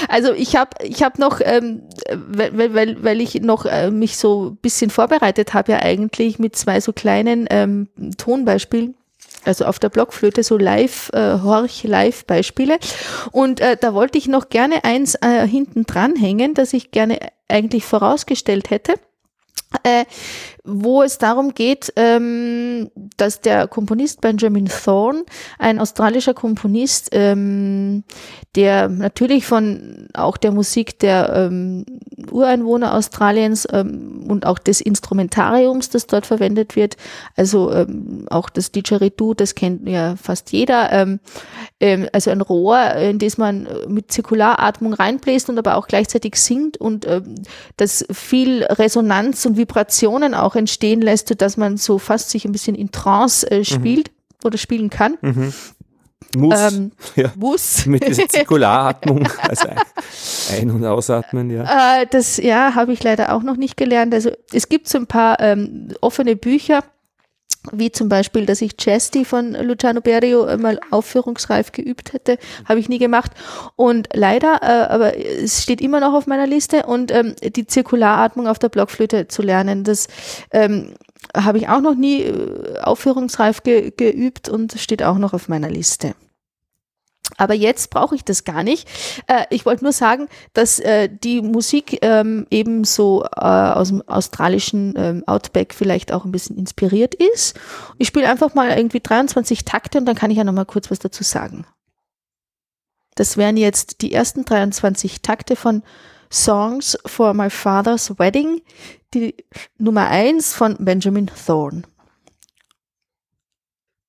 Also ich habe ich hab noch, ähm, weil, weil, weil ich noch äh, mich so ein bisschen vorbereitet habe, ja eigentlich mit zwei so kleinen ähm, Tonbeispielen also auf der Blockflöte so live, äh, Horch-Live-Beispiele. Und äh, da wollte ich noch gerne eins äh, hinten dranhängen, das ich gerne eigentlich vorausgestellt hätte äh, wo es darum geht, ähm, dass der Komponist Benjamin Thorne, ein australischer Komponist, ähm, der natürlich von auch der Musik der ähm, Ureinwohner Australiens ähm, und auch des Instrumentariums, das dort verwendet wird, also ähm, auch das Didgeridoo, das kennt ja fast jeder, ähm, also ein Rohr, in das man mit Zirkularatmung reinbläst und aber auch gleichzeitig singt und das viel Resonanz und Vibrationen auch entstehen lässt, sodass man so fast sich ein bisschen in Trance äh, mhm. spielt mhm. oder spielen kann. Mhm. Muss. Ähm, ja. Muss. Mit dieser Zirkularatmung, also ein- und ausatmen, ja. Äh, das, ja, habe ich leider auch noch nicht gelernt. Also es gibt so ein paar ähm, offene Bücher, wie zum Beispiel, dass ich Chesty von Luciano Berio mal aufführungsreif geübt hätte, habe ich nie gemacht. Und leider, äh, aber es steht immer noch auf meiner Liste und ähm, die Zirkularatmung auf der Blockflöte zu lernen, das ähm, habe ich auch noch nie äh, aufführungsreif ge geübt und steht auch noch auf meiner Liste. Aber jetzt brauche ich das gar nicht. Äh, ich wollte nur sagen, dass äh, die Musik ähm, eben so äh, aus dem australischen ähm, Outback vielleicht auch ein bisschen inspiriert ist. Ich spiele einfach mal irgendwie 23 Takte und dann kann ich ja noch mal kurz was dazu sagen. Das wären jetzt die ersten 23 Takte von Songs for My Father's Wedding, die Nummer 1 von Benjamin Thorne.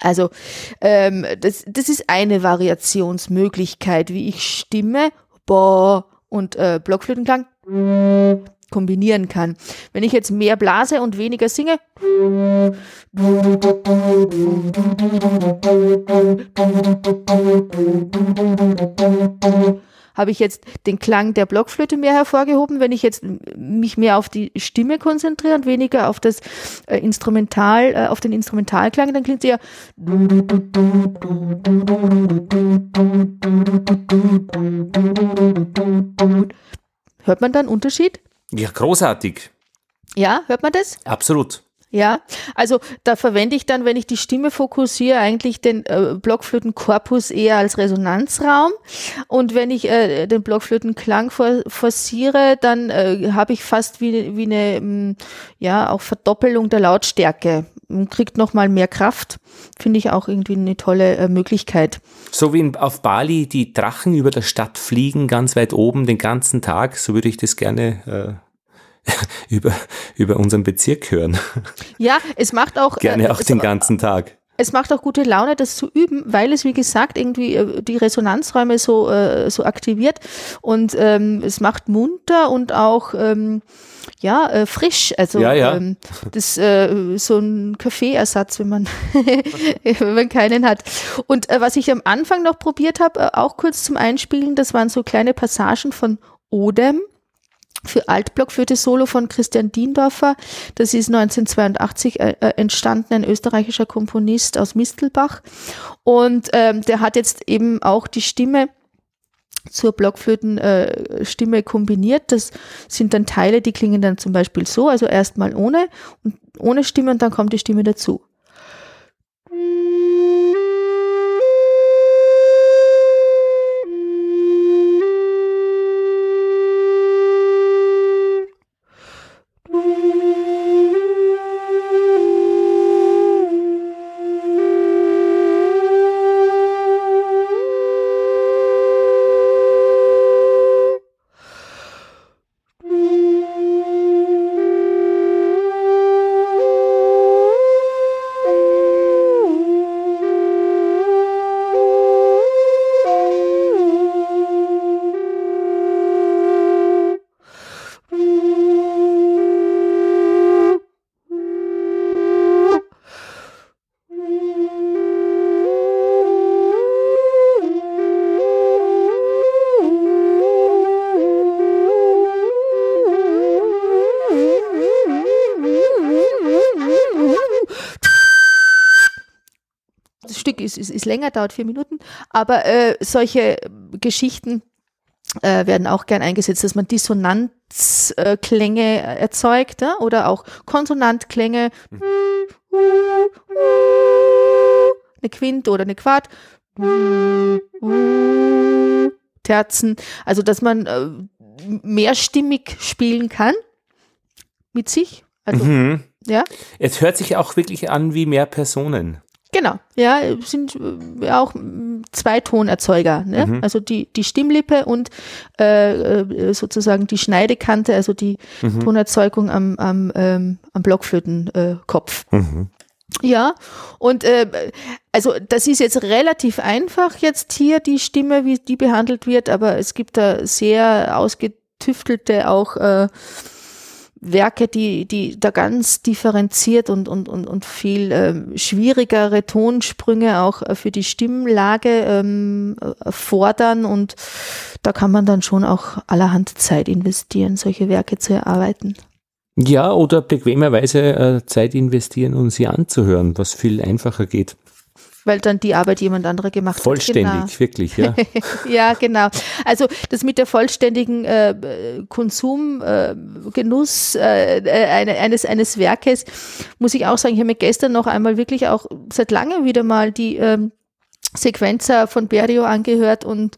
Also ähm, das, das ist eine Variationsmöglichkeit, wie ich Stimme und äh, Blockflötenklang kombinieren kann. Wenn ich jetzt mehr blase und weniger singe, habe ich jetzt den Klang der Blockflöte mehr hervorgehoben. Wenn ich jetzt mich mehr auf die Stimme konzentriere und weniger auf das äh, Instrumental, äh, auf den Instrumentalklang, dann klingt es ja Hört man da einen Unterschied? Ja, großartig. Ja, hört man das? Absolut. Ja, also da verwende ich dann, wenn ich die Stimme fokussiere, eigentlich den äh, Blockflötenkorpus eher als Resonanzraum. Und wenn ich äh, den Blockflötenklang for forciere, dann äh, habe ich fast wie, wie eine mm, ja auch Verdoppelung der Lautstärke. Man kriegt nochmal mehr Kraft. Finde ich auch irgendwie eine tolle äh, Möglichkeit. So wie in, auf Bali die Drachen über der Stadt fliegen, ganz weit oben den ganzen Tag, so würde ich das gerne äh über, über unseren Bezirk hören. Ja, es macht auch. Gerne auch äh, den ganzen Tag. Es macht auch gute Laune, das zu üben, weil es, wie gesagt, irgendwie äh, die Resonanzräume so, äh, so aktiviert und ähm, es macht munter und auch ähm, ja, äh, frisch. Also Ja, ja. Ähm, das äh, so ein Kaffeeersatz, wenn man, wenn man keinen hat. Und äh, was ich am Anfang noch probiert habe, äh, auch kurz zum Einspielen, das waren so kleine Passagen von Odem für Altblockflöte Solo von Christian Diendorfer. Das ist 1982 äh, äh, entstanden, ein österreichischer Komponist aus Mistelbach. Und ähm, der hat jetzt eben auch die Stimme zur Blockflötenstimme äh, kombiniert. Das sind dann Teile, die klingen dann zum Beispiel so, also erstmal ohne und ohne Stimme und dann kommt die Stimme dazu. Länger, dauert vier Minuten, aber äh, solche Geschichten äh, werden auch gern eingesetzt, dass man Dissonanzklänge äh, erzeugt ja? oder auch Konsonantklänge, eine Quint oder eine Quart, Terzen, also dass man äh, mehrstimmig spielen kann mit sich. Also, Mhm. ja. Es hört sich auch wirklich an wie mehr Personen. Genau, ja, sind äh, auch mm, Zweitonerzeuger, ne? Mhm. also die, die Stimmlippe und äh, äh, sozusagen die Schneidekante, also die Mhm. Tonerzeugung am, am, ähm, am Blockflötenkopf. Mhm. Ja, und äh, also das ist jetzt relativ einfach jetzt hier die Stimme, wie die behandelt wird, aber es gibt da sehr ausgetüftelte auch äh, Werke, die, die da ganz differenziert und, und, und, und viel ähm, schwierigere Tonsprünge auch äh, für die Stimmlage ähm, äh, fordern und da kann man dann schon auch allerhand Zeit investieren, solche Werke zu erarbeiten. Ja, oder bequemerweise äh, Zeit investieren, um sie anzuhören, was viel einfacher geht. Weil dann die Arbeit jemand anderer gemacht Vollständig, hat. Genau. wirklich, ja. ja, genau. Also das mit der vollständigen äh, Konsum, äh, äh, äh, eine, eines, eines Werkes, muss ich auch sagen, ich habe mir gestern noch einmal wirklich auch seit langem wieder mal die ähm, Sequenzer von Berio angehört und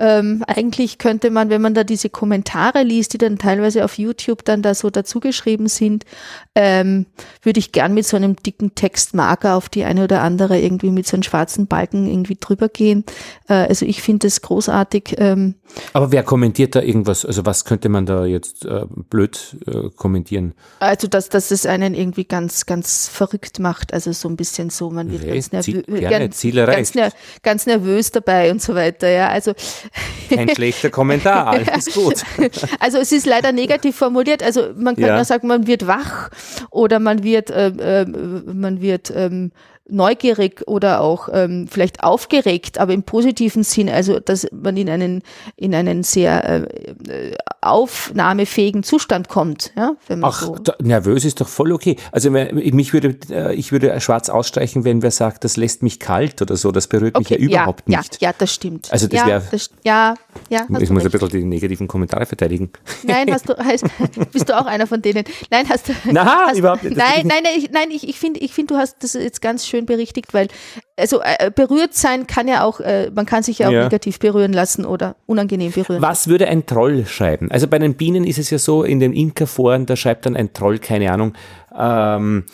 ähm, eigentlich könnte man, wenn man da diese Kommentare liest, die dann teilweise auf YouTube dann da so dazugeschrieben sind, ähm, würde ich gern mit so einem dicken Textmarker auf die eine oder andere irgendwie mit so einem schwarzen Balken irgendwie drüber gehen. Äh, also ich finde es großartig. Ähm, Aber wer kommentiert da irgendwas? Also was könnte man da jetzt äh, blöd äh, kommentieren? also dass, dass es einen irgendwie ganz, ganz verrückt macht. Also so ein bisschen so, man wird ganz, nervö gerne, ganz, ganz, ner ganz nervös dabei und so weiter. Ja, also Kein schlechter Kommentar, alles gut. Also es ist leider negativ formuliert. Also man kann Ja. auch sagen, man wird wach oder man wird, ähm, ähm, man wird ähm, neugierig oder auch ähm, vielleicht aufgeregt, aber im positiven Sinn, also dass man in einen in einen sehr äh, äh, aufnahmefähigen Zustand kommt, ja, wenn man Ach, so. da, nervös ist doch voll okay. Also mich würde, äh, ich würde schwarz ausstreichen, wenn wer sagt, das lässt mich kalt oder so. Das berührt mich ja überhaupt ja, nicht. Ja, ja, das stimmt. Also das ja, wär- das, ja, ja, ich muss ein recht. bisschen die negativen Kommentare verteidigen. Nein, hast du, heißt, bist du auch einer von denen? Nein, hast du. Na, hast, überhaupt nicht. Nein, nein, nein, ich, nein, ich, ich finde, ich finde, du hast das jetzt ganz schön berichtigt, weil, also äh, berührt sein kann ja auch, äh, man kann sich ja auch Ja. negativ berühren lassen oder unangenehm berühren. Was würde ein Troll schreiben? Also bei den Bienen ist es ja so, in den Imkerforen, da schreibt dann ein Troll, keine Ahnung, ähm,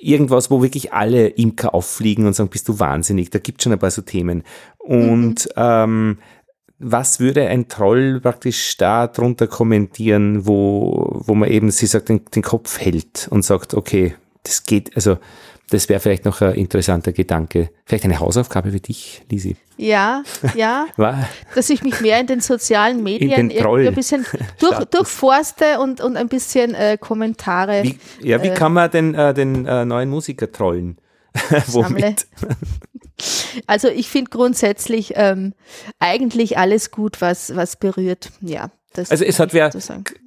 irgendwas, wo wirklich alle Imker auffliegen und sagen, bist du wahnsinnig. Da gibt schon ein paar so Themen. Und ähm, was würde ein Troll praktisch da drunter kommentieren, wo, wo man eben, sie sagt, den, den Kopf hält und sagt, okay, das geht, also das wäre vielleicht noch ein interessanter Gedanke. Vielleicht eine Hausaufgabe für dich, Lisi. Ja, ja. Dass ich mich mehr in den sozialen Medien den Troll ein bisschen durch, durchforste und, und ein bisschen äh, Kommentare Wie, ja, wie Äh, kann man den, äh, den äh, neuen Musiker trollen? Womit? Also ich finde grundsätzlich ähm, eigentlich alles gut, was, was berührt. Ja. Das Also es hat wer,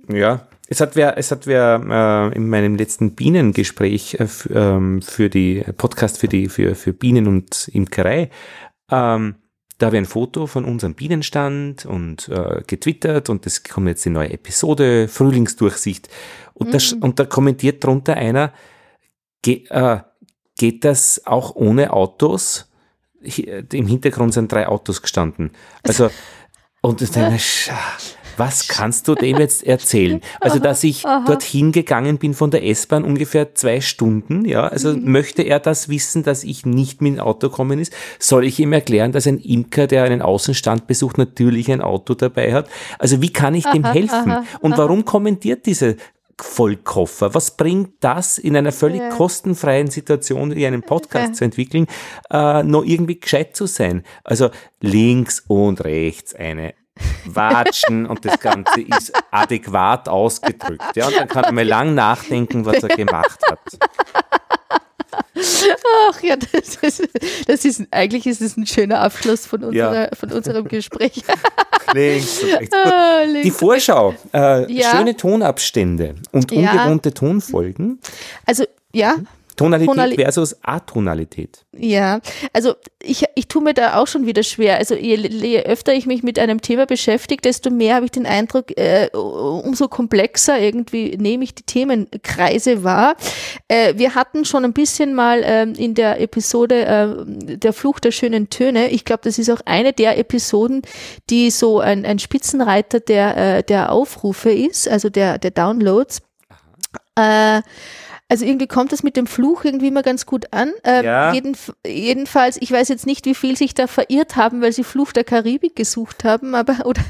ja, es hat wer, es hat wer äh, in meinem letzten Bienengespräch äh, ähm, für die Podcast für die für für Bienen und Imkerei, ähm, da habe ich ein Foto von unserem Bienenstand und äh, getwittert und es kommt jetzt die neue Episode Frühlingsdurchsicht und da, sch- und da kommentiert drunter einer, ge, äh, geht das auch ohne Autos? Im Hintergrund sind drei Autos gestanden. Also und das denke ich, scha- was kannst du dem jetzt erzählen? Also, dass ich dorthin gegangen bin von der S-Bahn ungefähr zwei Stunden, ja, also möchte er das wissen, dass ich nicht mit dem Auto kommen ist? Soll ich ihm erklären, dass ein Imker, der einen Außenstand besucht, natürlich ein Auto dabei hat? Also, wie kann ich dem helfen? Und warum kommentiert diese Vollkoffer. Was bringt das in einer völlig Ja. kostenfreien Situation, wie einen Podcast Ja. zu entwickeln, äh, noch irgendwie gescheit zu sein? Also links und rechts eine Watschen und das Ganze ist adäquat ausgedrückt. Ja, und dann kann man mal lang nachdenken, was er gemacht hat. Ach ja, das ist, das ist eigentlich ist es ein schöner Abschluss von, unserer, von unserem Gespräch. Links und rechts. Ah, Die links. Vorschau, äh, Ja. schöne Tonabstände und Ja. ungewohnte Tonfolgen. Also ja, Tonalität Tonali- versus Atonalität. Ja, also ich, ich tue mir da auch schon wieder schwer. Also je, je öfter ich mich mit einem Thema beschäftige, desto mehr habe ich den Eindruck, äh, umso komplexer irgendwie nehme ich die Themenkreise wahr. Äh, wir hatten schon ein bisschen mal ähm, in der Episode äh, der Fluch der schönen Töne, ich glaube, das ist auch eine der Episoden, die so ein, ein Spitzenreiter der, äh, der Aufrufe ist, also der, der Downloads. Äh, also irgendwie kommt das mit dem Fluch irgendwie immer ganz gut an. Ähm, Ja. jeden, jedenfalls, ich weiß jetzt nicht, wie viel sich da verirrt haben, weil sie Fluch der Karibik gesucht haben, aber oder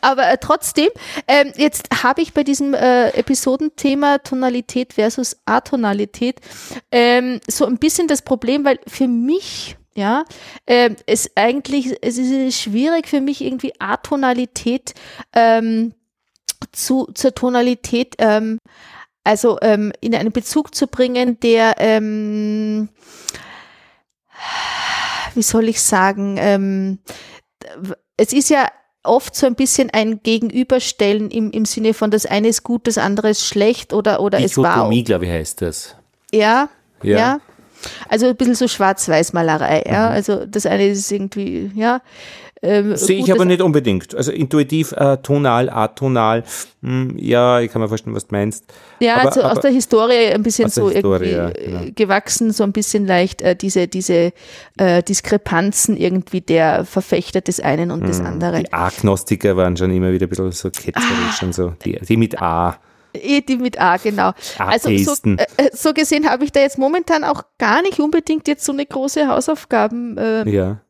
aber äh, trotzdem, ähm, jetzt habe ich bei diesem äh, Episodenthema Tonalität versus Atonalität ähm, so ein bisschen das Problem, weil für mich ja, ähm, es eigentlich, es ist schwierig für mich irgendwie Atonalität ähm, zu, zur Tonalität ähm, also ähm, in einen Bezug zu bringen, der, ähm, wie soll ich sagen, ähm, es ist ja oft so ein bisschen ein Gegenüberstellen im, im Sinne von das eine ist gut, das andere ist schlecht oder, oder es war. Dichotomie, glaube ich, heißt das. Ja, Ja. ja. Also ein bisschen so Schwarz-Weiß-Malerei, ja. Also das eine ist irgendwie, ja. Ähm, Sehe ich aber nicht unbedingt. Also intuitiv, äh, tonal, atonal. Hm, ja, ich kann mir vorstellen, was du meinst. Ja, Aber- also aus aber- der Historie ein bisschen Aus so Historie, irgendwie ja, äh, genau. gewachsen, so ein bisschen leicht äh, diese, diese äh, Diskrepanzen irgendwie der Verfechter des einen und des anderen. Hm, Die A-Gnostiker waren schon immer wieder ein bisschen so ketzerisch Ah. und so. Die, die mit A. Die mit A, genau. Also so, äh, äh, so gesehen habe ich da jetzt momentan auch gar nicht unbedingt jetzt so eine große Hausaufgaben-Idee Ja.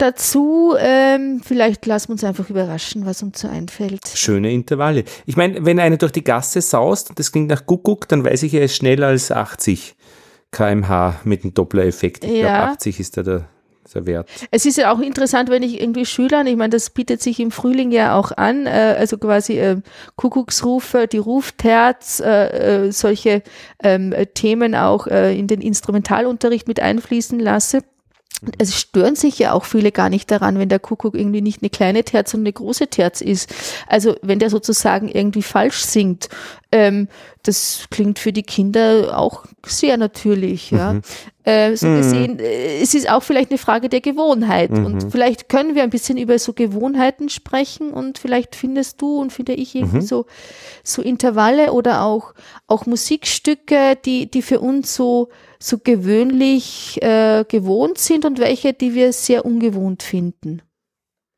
Dazu. Ähm, vielleicht lassen wir uns einfach überraschen, was uns so einfällt. Schöne Intervalle. Ich meine, wenn einer durch die Gasse saust und das klingt nach Kuckuck, dann weiß ich, er ist schneller als 80 kmh mit dem Doppler-Effekt. Ich Ja. glaube, 80 ist da der, der Wert. Es ist ja auch interessant, wenn ich irgendwie Schülern, ich meine, das bietet sich im Frühling ja auch an, äh, also quasi äh, Kuckucksrufe, die Rufterz, äh, äh, solche ähm, äh, Themen auch äh, in den Instrumentalunterricht mit einfließen lasse. Es stören sich ja auch viele gar nicht daran, wenn der Kuckuck irgendwie nicht eine kleine Terz und eine große Terz ist. Also wenn der sozusagen irgendwie falsch singt, ähm, das klingt für die Kinder auch sehr natürlich. Ja. Äh, so gesehen, äh, es ist auch vielleicht eine Frage der Gewohnheit. Und vielleicht können wir ein bisschen über so Gewohnheiten sprechen und vielleicht findest du und finde ich irgendwie so, so Intervalle oder auch, auch Musikstücke, die, die für uns so, so gewöhnlich äh, gewohnt sind und welche, die wir sehr ungewohnt finden.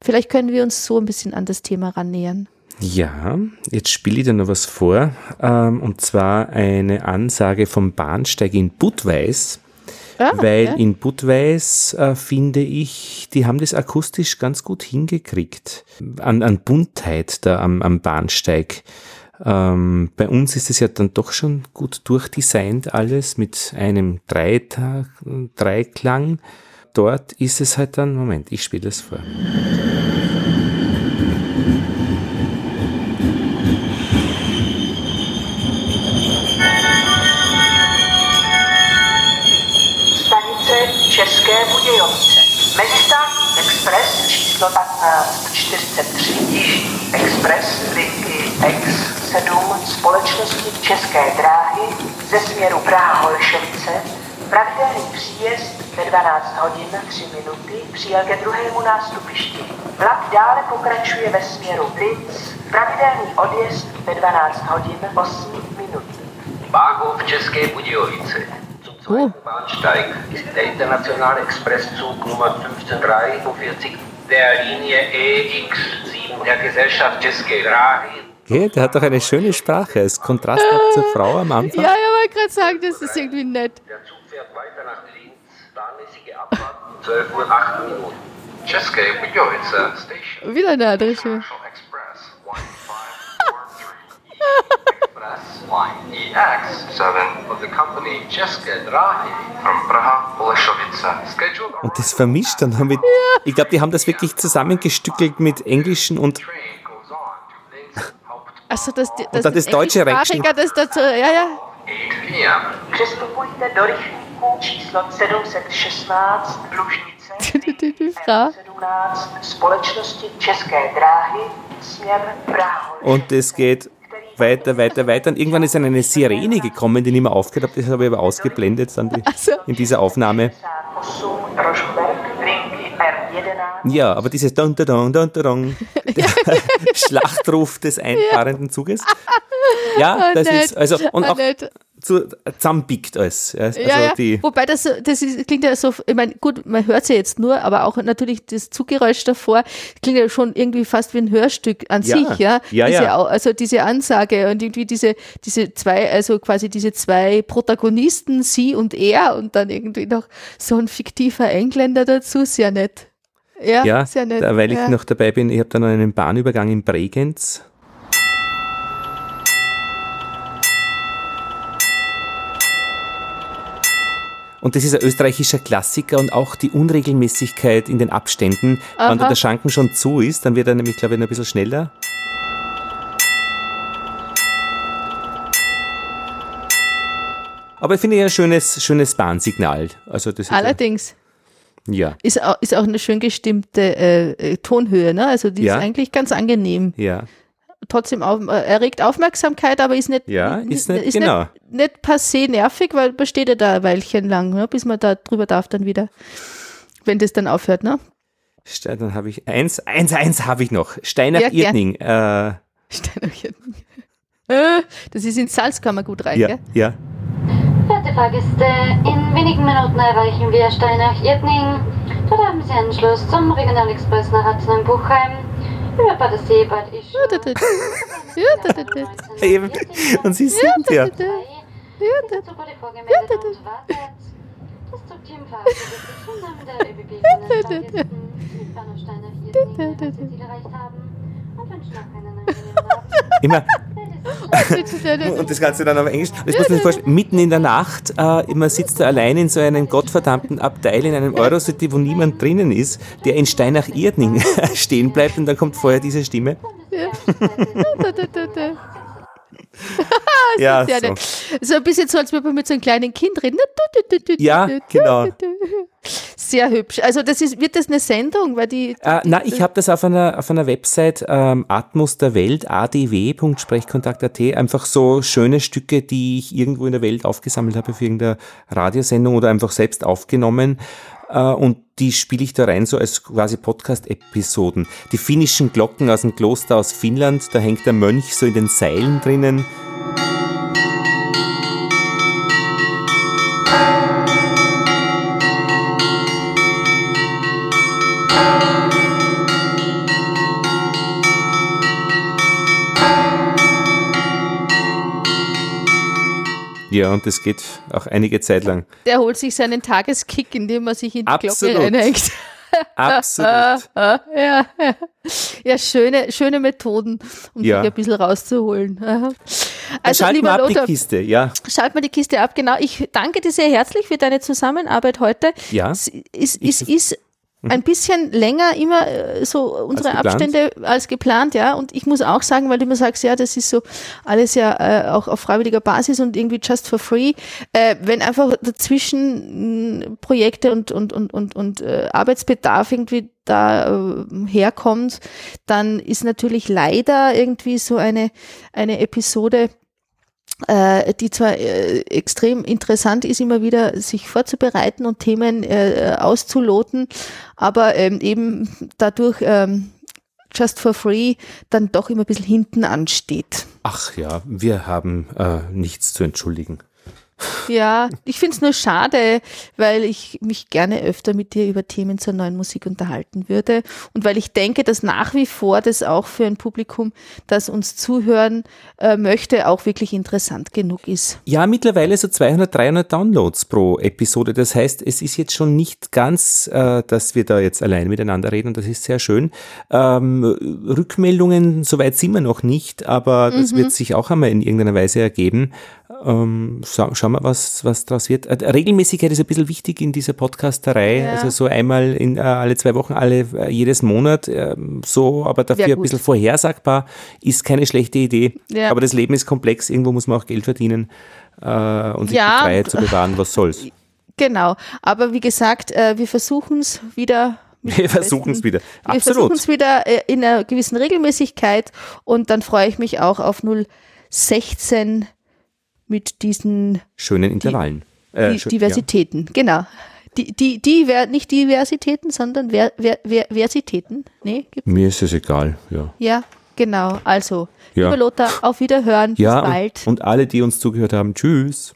Vielleicht können wir uns so ein bisschen an das Thema rannähern. Ja, jetzt spiele ich dir noch was vor. Ähm, und zwar eine Ansage vom Bahnsteig in Budweis. Ah, weil ja. in Budweis äh, finde ich, die haben das akustisch ganz gut hingekriegt. An, an Buntheit da am, am Bahnsteig. Ähm, bei uns ist es ja dann doch schon gut durchdesignt alles mit einem Dreitag, Dreiklang. Dort ist es halt dann, Moment, ich spiele das vor. České Budějovice. Mezistátní expres číslo 1543 Jižní expres linky X7 společnosti České dráhy ze směru Praha-Holešovice pravidelný příjezd ve 12 hodin 3 minuty přijel ke druhému nástupišti. Vlak dále pokračuje ve směru Linz, pravidelný odjezd ve 12 hodin 8 minut. Bahnhof České Budějovice. Oh. Bahnsteig ist der internationale Expresszug Nummer 1543 der Linie EX7 der Gesellschaft České dráhy. Okay, der hat doch eine schöne Sprache, als Kontrast auch zur Frau am Anfang. Ja, ich wollte gerade sagen, das ist irgendwie nett. Der Zug fährt weiter nach Linz. Planmäßige Abfahrt 12 Uhr 8 Minuten. České Budějovice Station. Wieder eine andere Stimme. Commercial Express 1543 Express Line EX7 of the company České dráhy from Praha Holešovice. Scheduled Und das vermischt dann damit. Ich glaube, die haben das wirklich zusammengestückelt mit Englischen und Also das, das, Und dann das deutsche Englischsprachiger, das dazu, ja, ja. 8 p.m. Přestupujte do rychlíku číslo 716 Plužnice Frau. 17 společnosti České dráhy směr Praha. Und es geht weiter, weiter, weiter. Und irgendwann ist dann eine Sirene gekommen, die nicht mehr aufgehört hat. Das habe ich aber ausgeblendet dann die, so. in dieser Aufnahme. 58 Rožmberk, linky R11. Ja, aber dieses Dun, Dun, Dun, Dun, Dun, Schlachtruf des einfahrenden Zuges. Ja, das nett. ist, also, und Ah, auch zu, zusammenpickt alles. Also Ja, ja. die, Wobei das, das ist, klingt ja so, ich meine, gut, man hört sie ja jetzt nur, aber auch natürlich das Zuggeräusch davor klingt ja schon irgendwie fast wie ein Hörstück an Ja. sich, ja. Ja, diese, ja. Also diese Ansage und irgendwie diese, diese zwei, also quasi diese zwei Protagonisten, sie und er und dann irgendwie noch so ein fiktiver Engländer dazu, sehr nett. Ja, ja, sehr nett. da, weil ich ja. noch dabei bin, ich habe da noch einen Bahnübergang in Bregenz. Und das ist ein österreichischer Klassiker und auch die Unregelmäßigkeit in den Abständen. Wenn Aha. da der Schanken schon zu ist, dann wird er nämlich, glaube ich, ein bisschen schneller. Aber ich finde ja ein schönes, schönes Bahnsignal. Also das Allerdings ja, ist auch, ist auch eine schön gestimmte äh, äh, Tonhöhe, ne? Also die Ja. ist eigentlich ganz angenehm. ja. trotzdem auf, äh, erregt Aufmerksamkeit, aber ist nicht, Ja, ist nicht- genau. nicht, nicht per se nervig, weil man steht ja da ein Weilchen lang, ne, bis man da drüber darf dann wieder, wenn das dann aufhört, ne? Dann habe ich eins, eins, eins habe ich noch. Steinach Ja, gern. Irtning. Äh, Steinerchen. Äh, Das ist ins Salzkammer gut rein, ja, gell? ja. Fahrgäste, in wenigen Minuten erreichen wir Steinach-Irtning. Dort haben Sie Anschluss zum Regionalexpress nach Ratzenheim-Buchheim über Badesee, Bad Ischl. Eben. Und Sie sind ja. Immer. Und das Ganze dann auf Englisch. Das muss man sich vorstellen, mitten in der Nacht, äh, man sitzt da allein in so einem gottverdammten Abteil in einem Eurocity, wo niemand drinnen ist, der in Steinach-Irtning stehen bleibt und dann kommt vorher diese Stimme. Da, Ja, Sehr so. So ein bisschen so, als würde man mit so einem kleinen Kind reden. Ja, genau. Sehr hübsch. Also das ist, wird das eine Sendung, weil die, Äh, na, ich habe das auf einer, auf einer Website ähm, Atmos der Welt, adw.sprechkontakt.at, einfach so schöne Stücke, die ich irgendwo in der Welt aufgesammelt habe für irgendeine Radiosendung oder einfach selbst aufgenommen. Äh, und die spiele ich da rein so als quasi Podcast-Episoden. Die finnischen Glocken aus dem Kloster aus Finnland, da hängt der Mönch so in den Seilen drinnen. Ja, und das geht auch einige Zeit lang. Der holt sich seinen Tageskick, indem er sich in die Absolut. Glocke reinhängt. Absolut. ja, ja. ja, schöne, schöne Methoden, um Ja. sich ein bisschen rauszuholen. Dann Also, schalten wir lieber ab Lothar, die Kiste, ja. schalt mal die Kiste ab. Genau, ich danke dir sehr herzlich für deine Zusammenarbeit heute. Ja. Es ist, es ist ein bisschen länger immer äh, so unsere geplant? Abstände als geplant, ja. Und ich muss auch sagen, weil du immer sagst, ja, das ist so alles ja äh, auch auf freiwilliger Basis und irgendwie just for free. Äh, wenn einfach dazwischen mh, Projekte und, und, und, und, und äh, Arbeitsbedarf irgendwie da äh, herkommt, dann ist natürlich leider irgendwie so eine, eine Episode äh, die zwar äh, extrem interessant ist, immer wieder sich vorzubereiten und Themen äh, auszuloten, aber ähm, eben dadurch ähm, just for free dann doch immer ein bisschen hinten ansteht. Ach ja, wir haben äh, nichts zu entschuldigen. Ja, ich finde es nur schade, weil ich mich gerne öfter mit dir über Themen zur neuen Musik unterhalten würde und weil ich denke, dass nach wie vor das auch für ein Publikum, das uns zuhören äh, möchte, auch wirklich interessant genug ist. Ja, mittlerweile so 200, 300 Downloads pro Episode. Das heißt, es ist jetzt schon nicht ganz, äh, dass wir da jetzt allein miteinander reden und das ist sehr schön. Ähm, Rückmeldungen, soweit sind wir noch nicht, aber das wird sich auch einmal in irgendeiner Weise ergeben. Ähm, scha schauen wir, was, was daraus wird. Äh, Regelmäßigkeit ist ein bisschen wichtig in dieser Podcasterei. Ja. Also so einmal in, äh, alle zwei Wochen, alle äh, jedes Monat. ähm, so, aber dafür ein bisschen vorhersagbar ist keine schlechte Idee. Ja. Aber das Leben ist komplex. Irgendwo muss man auch Geld verdienen äh, und sich Ja, die Freiheit zu bewahren. Was soll's? Genau, aber wie gesagt, äh, wir versuchen es wieder. Wir versuchen es wieder. Wir versuchen Absolut. es wieder in einer gewissen Regelmäßigkeit und dann freue ich mich auch auf 016 mit diesen Schönen Intervallen. Äh, Di- schön- Diversitäten. Genau. Die, die, die, nicht Diversitäten, sondern Ver, Ver, Ver, Versitäten. Nee, gibt's? Ja. Mir ist es egal. Ja. Ja, genau. Also, Ja. lieber Lothar, auf Wiederhören. Ja, Bis bald. und, und alle, die uns zugehört haben, tschüss.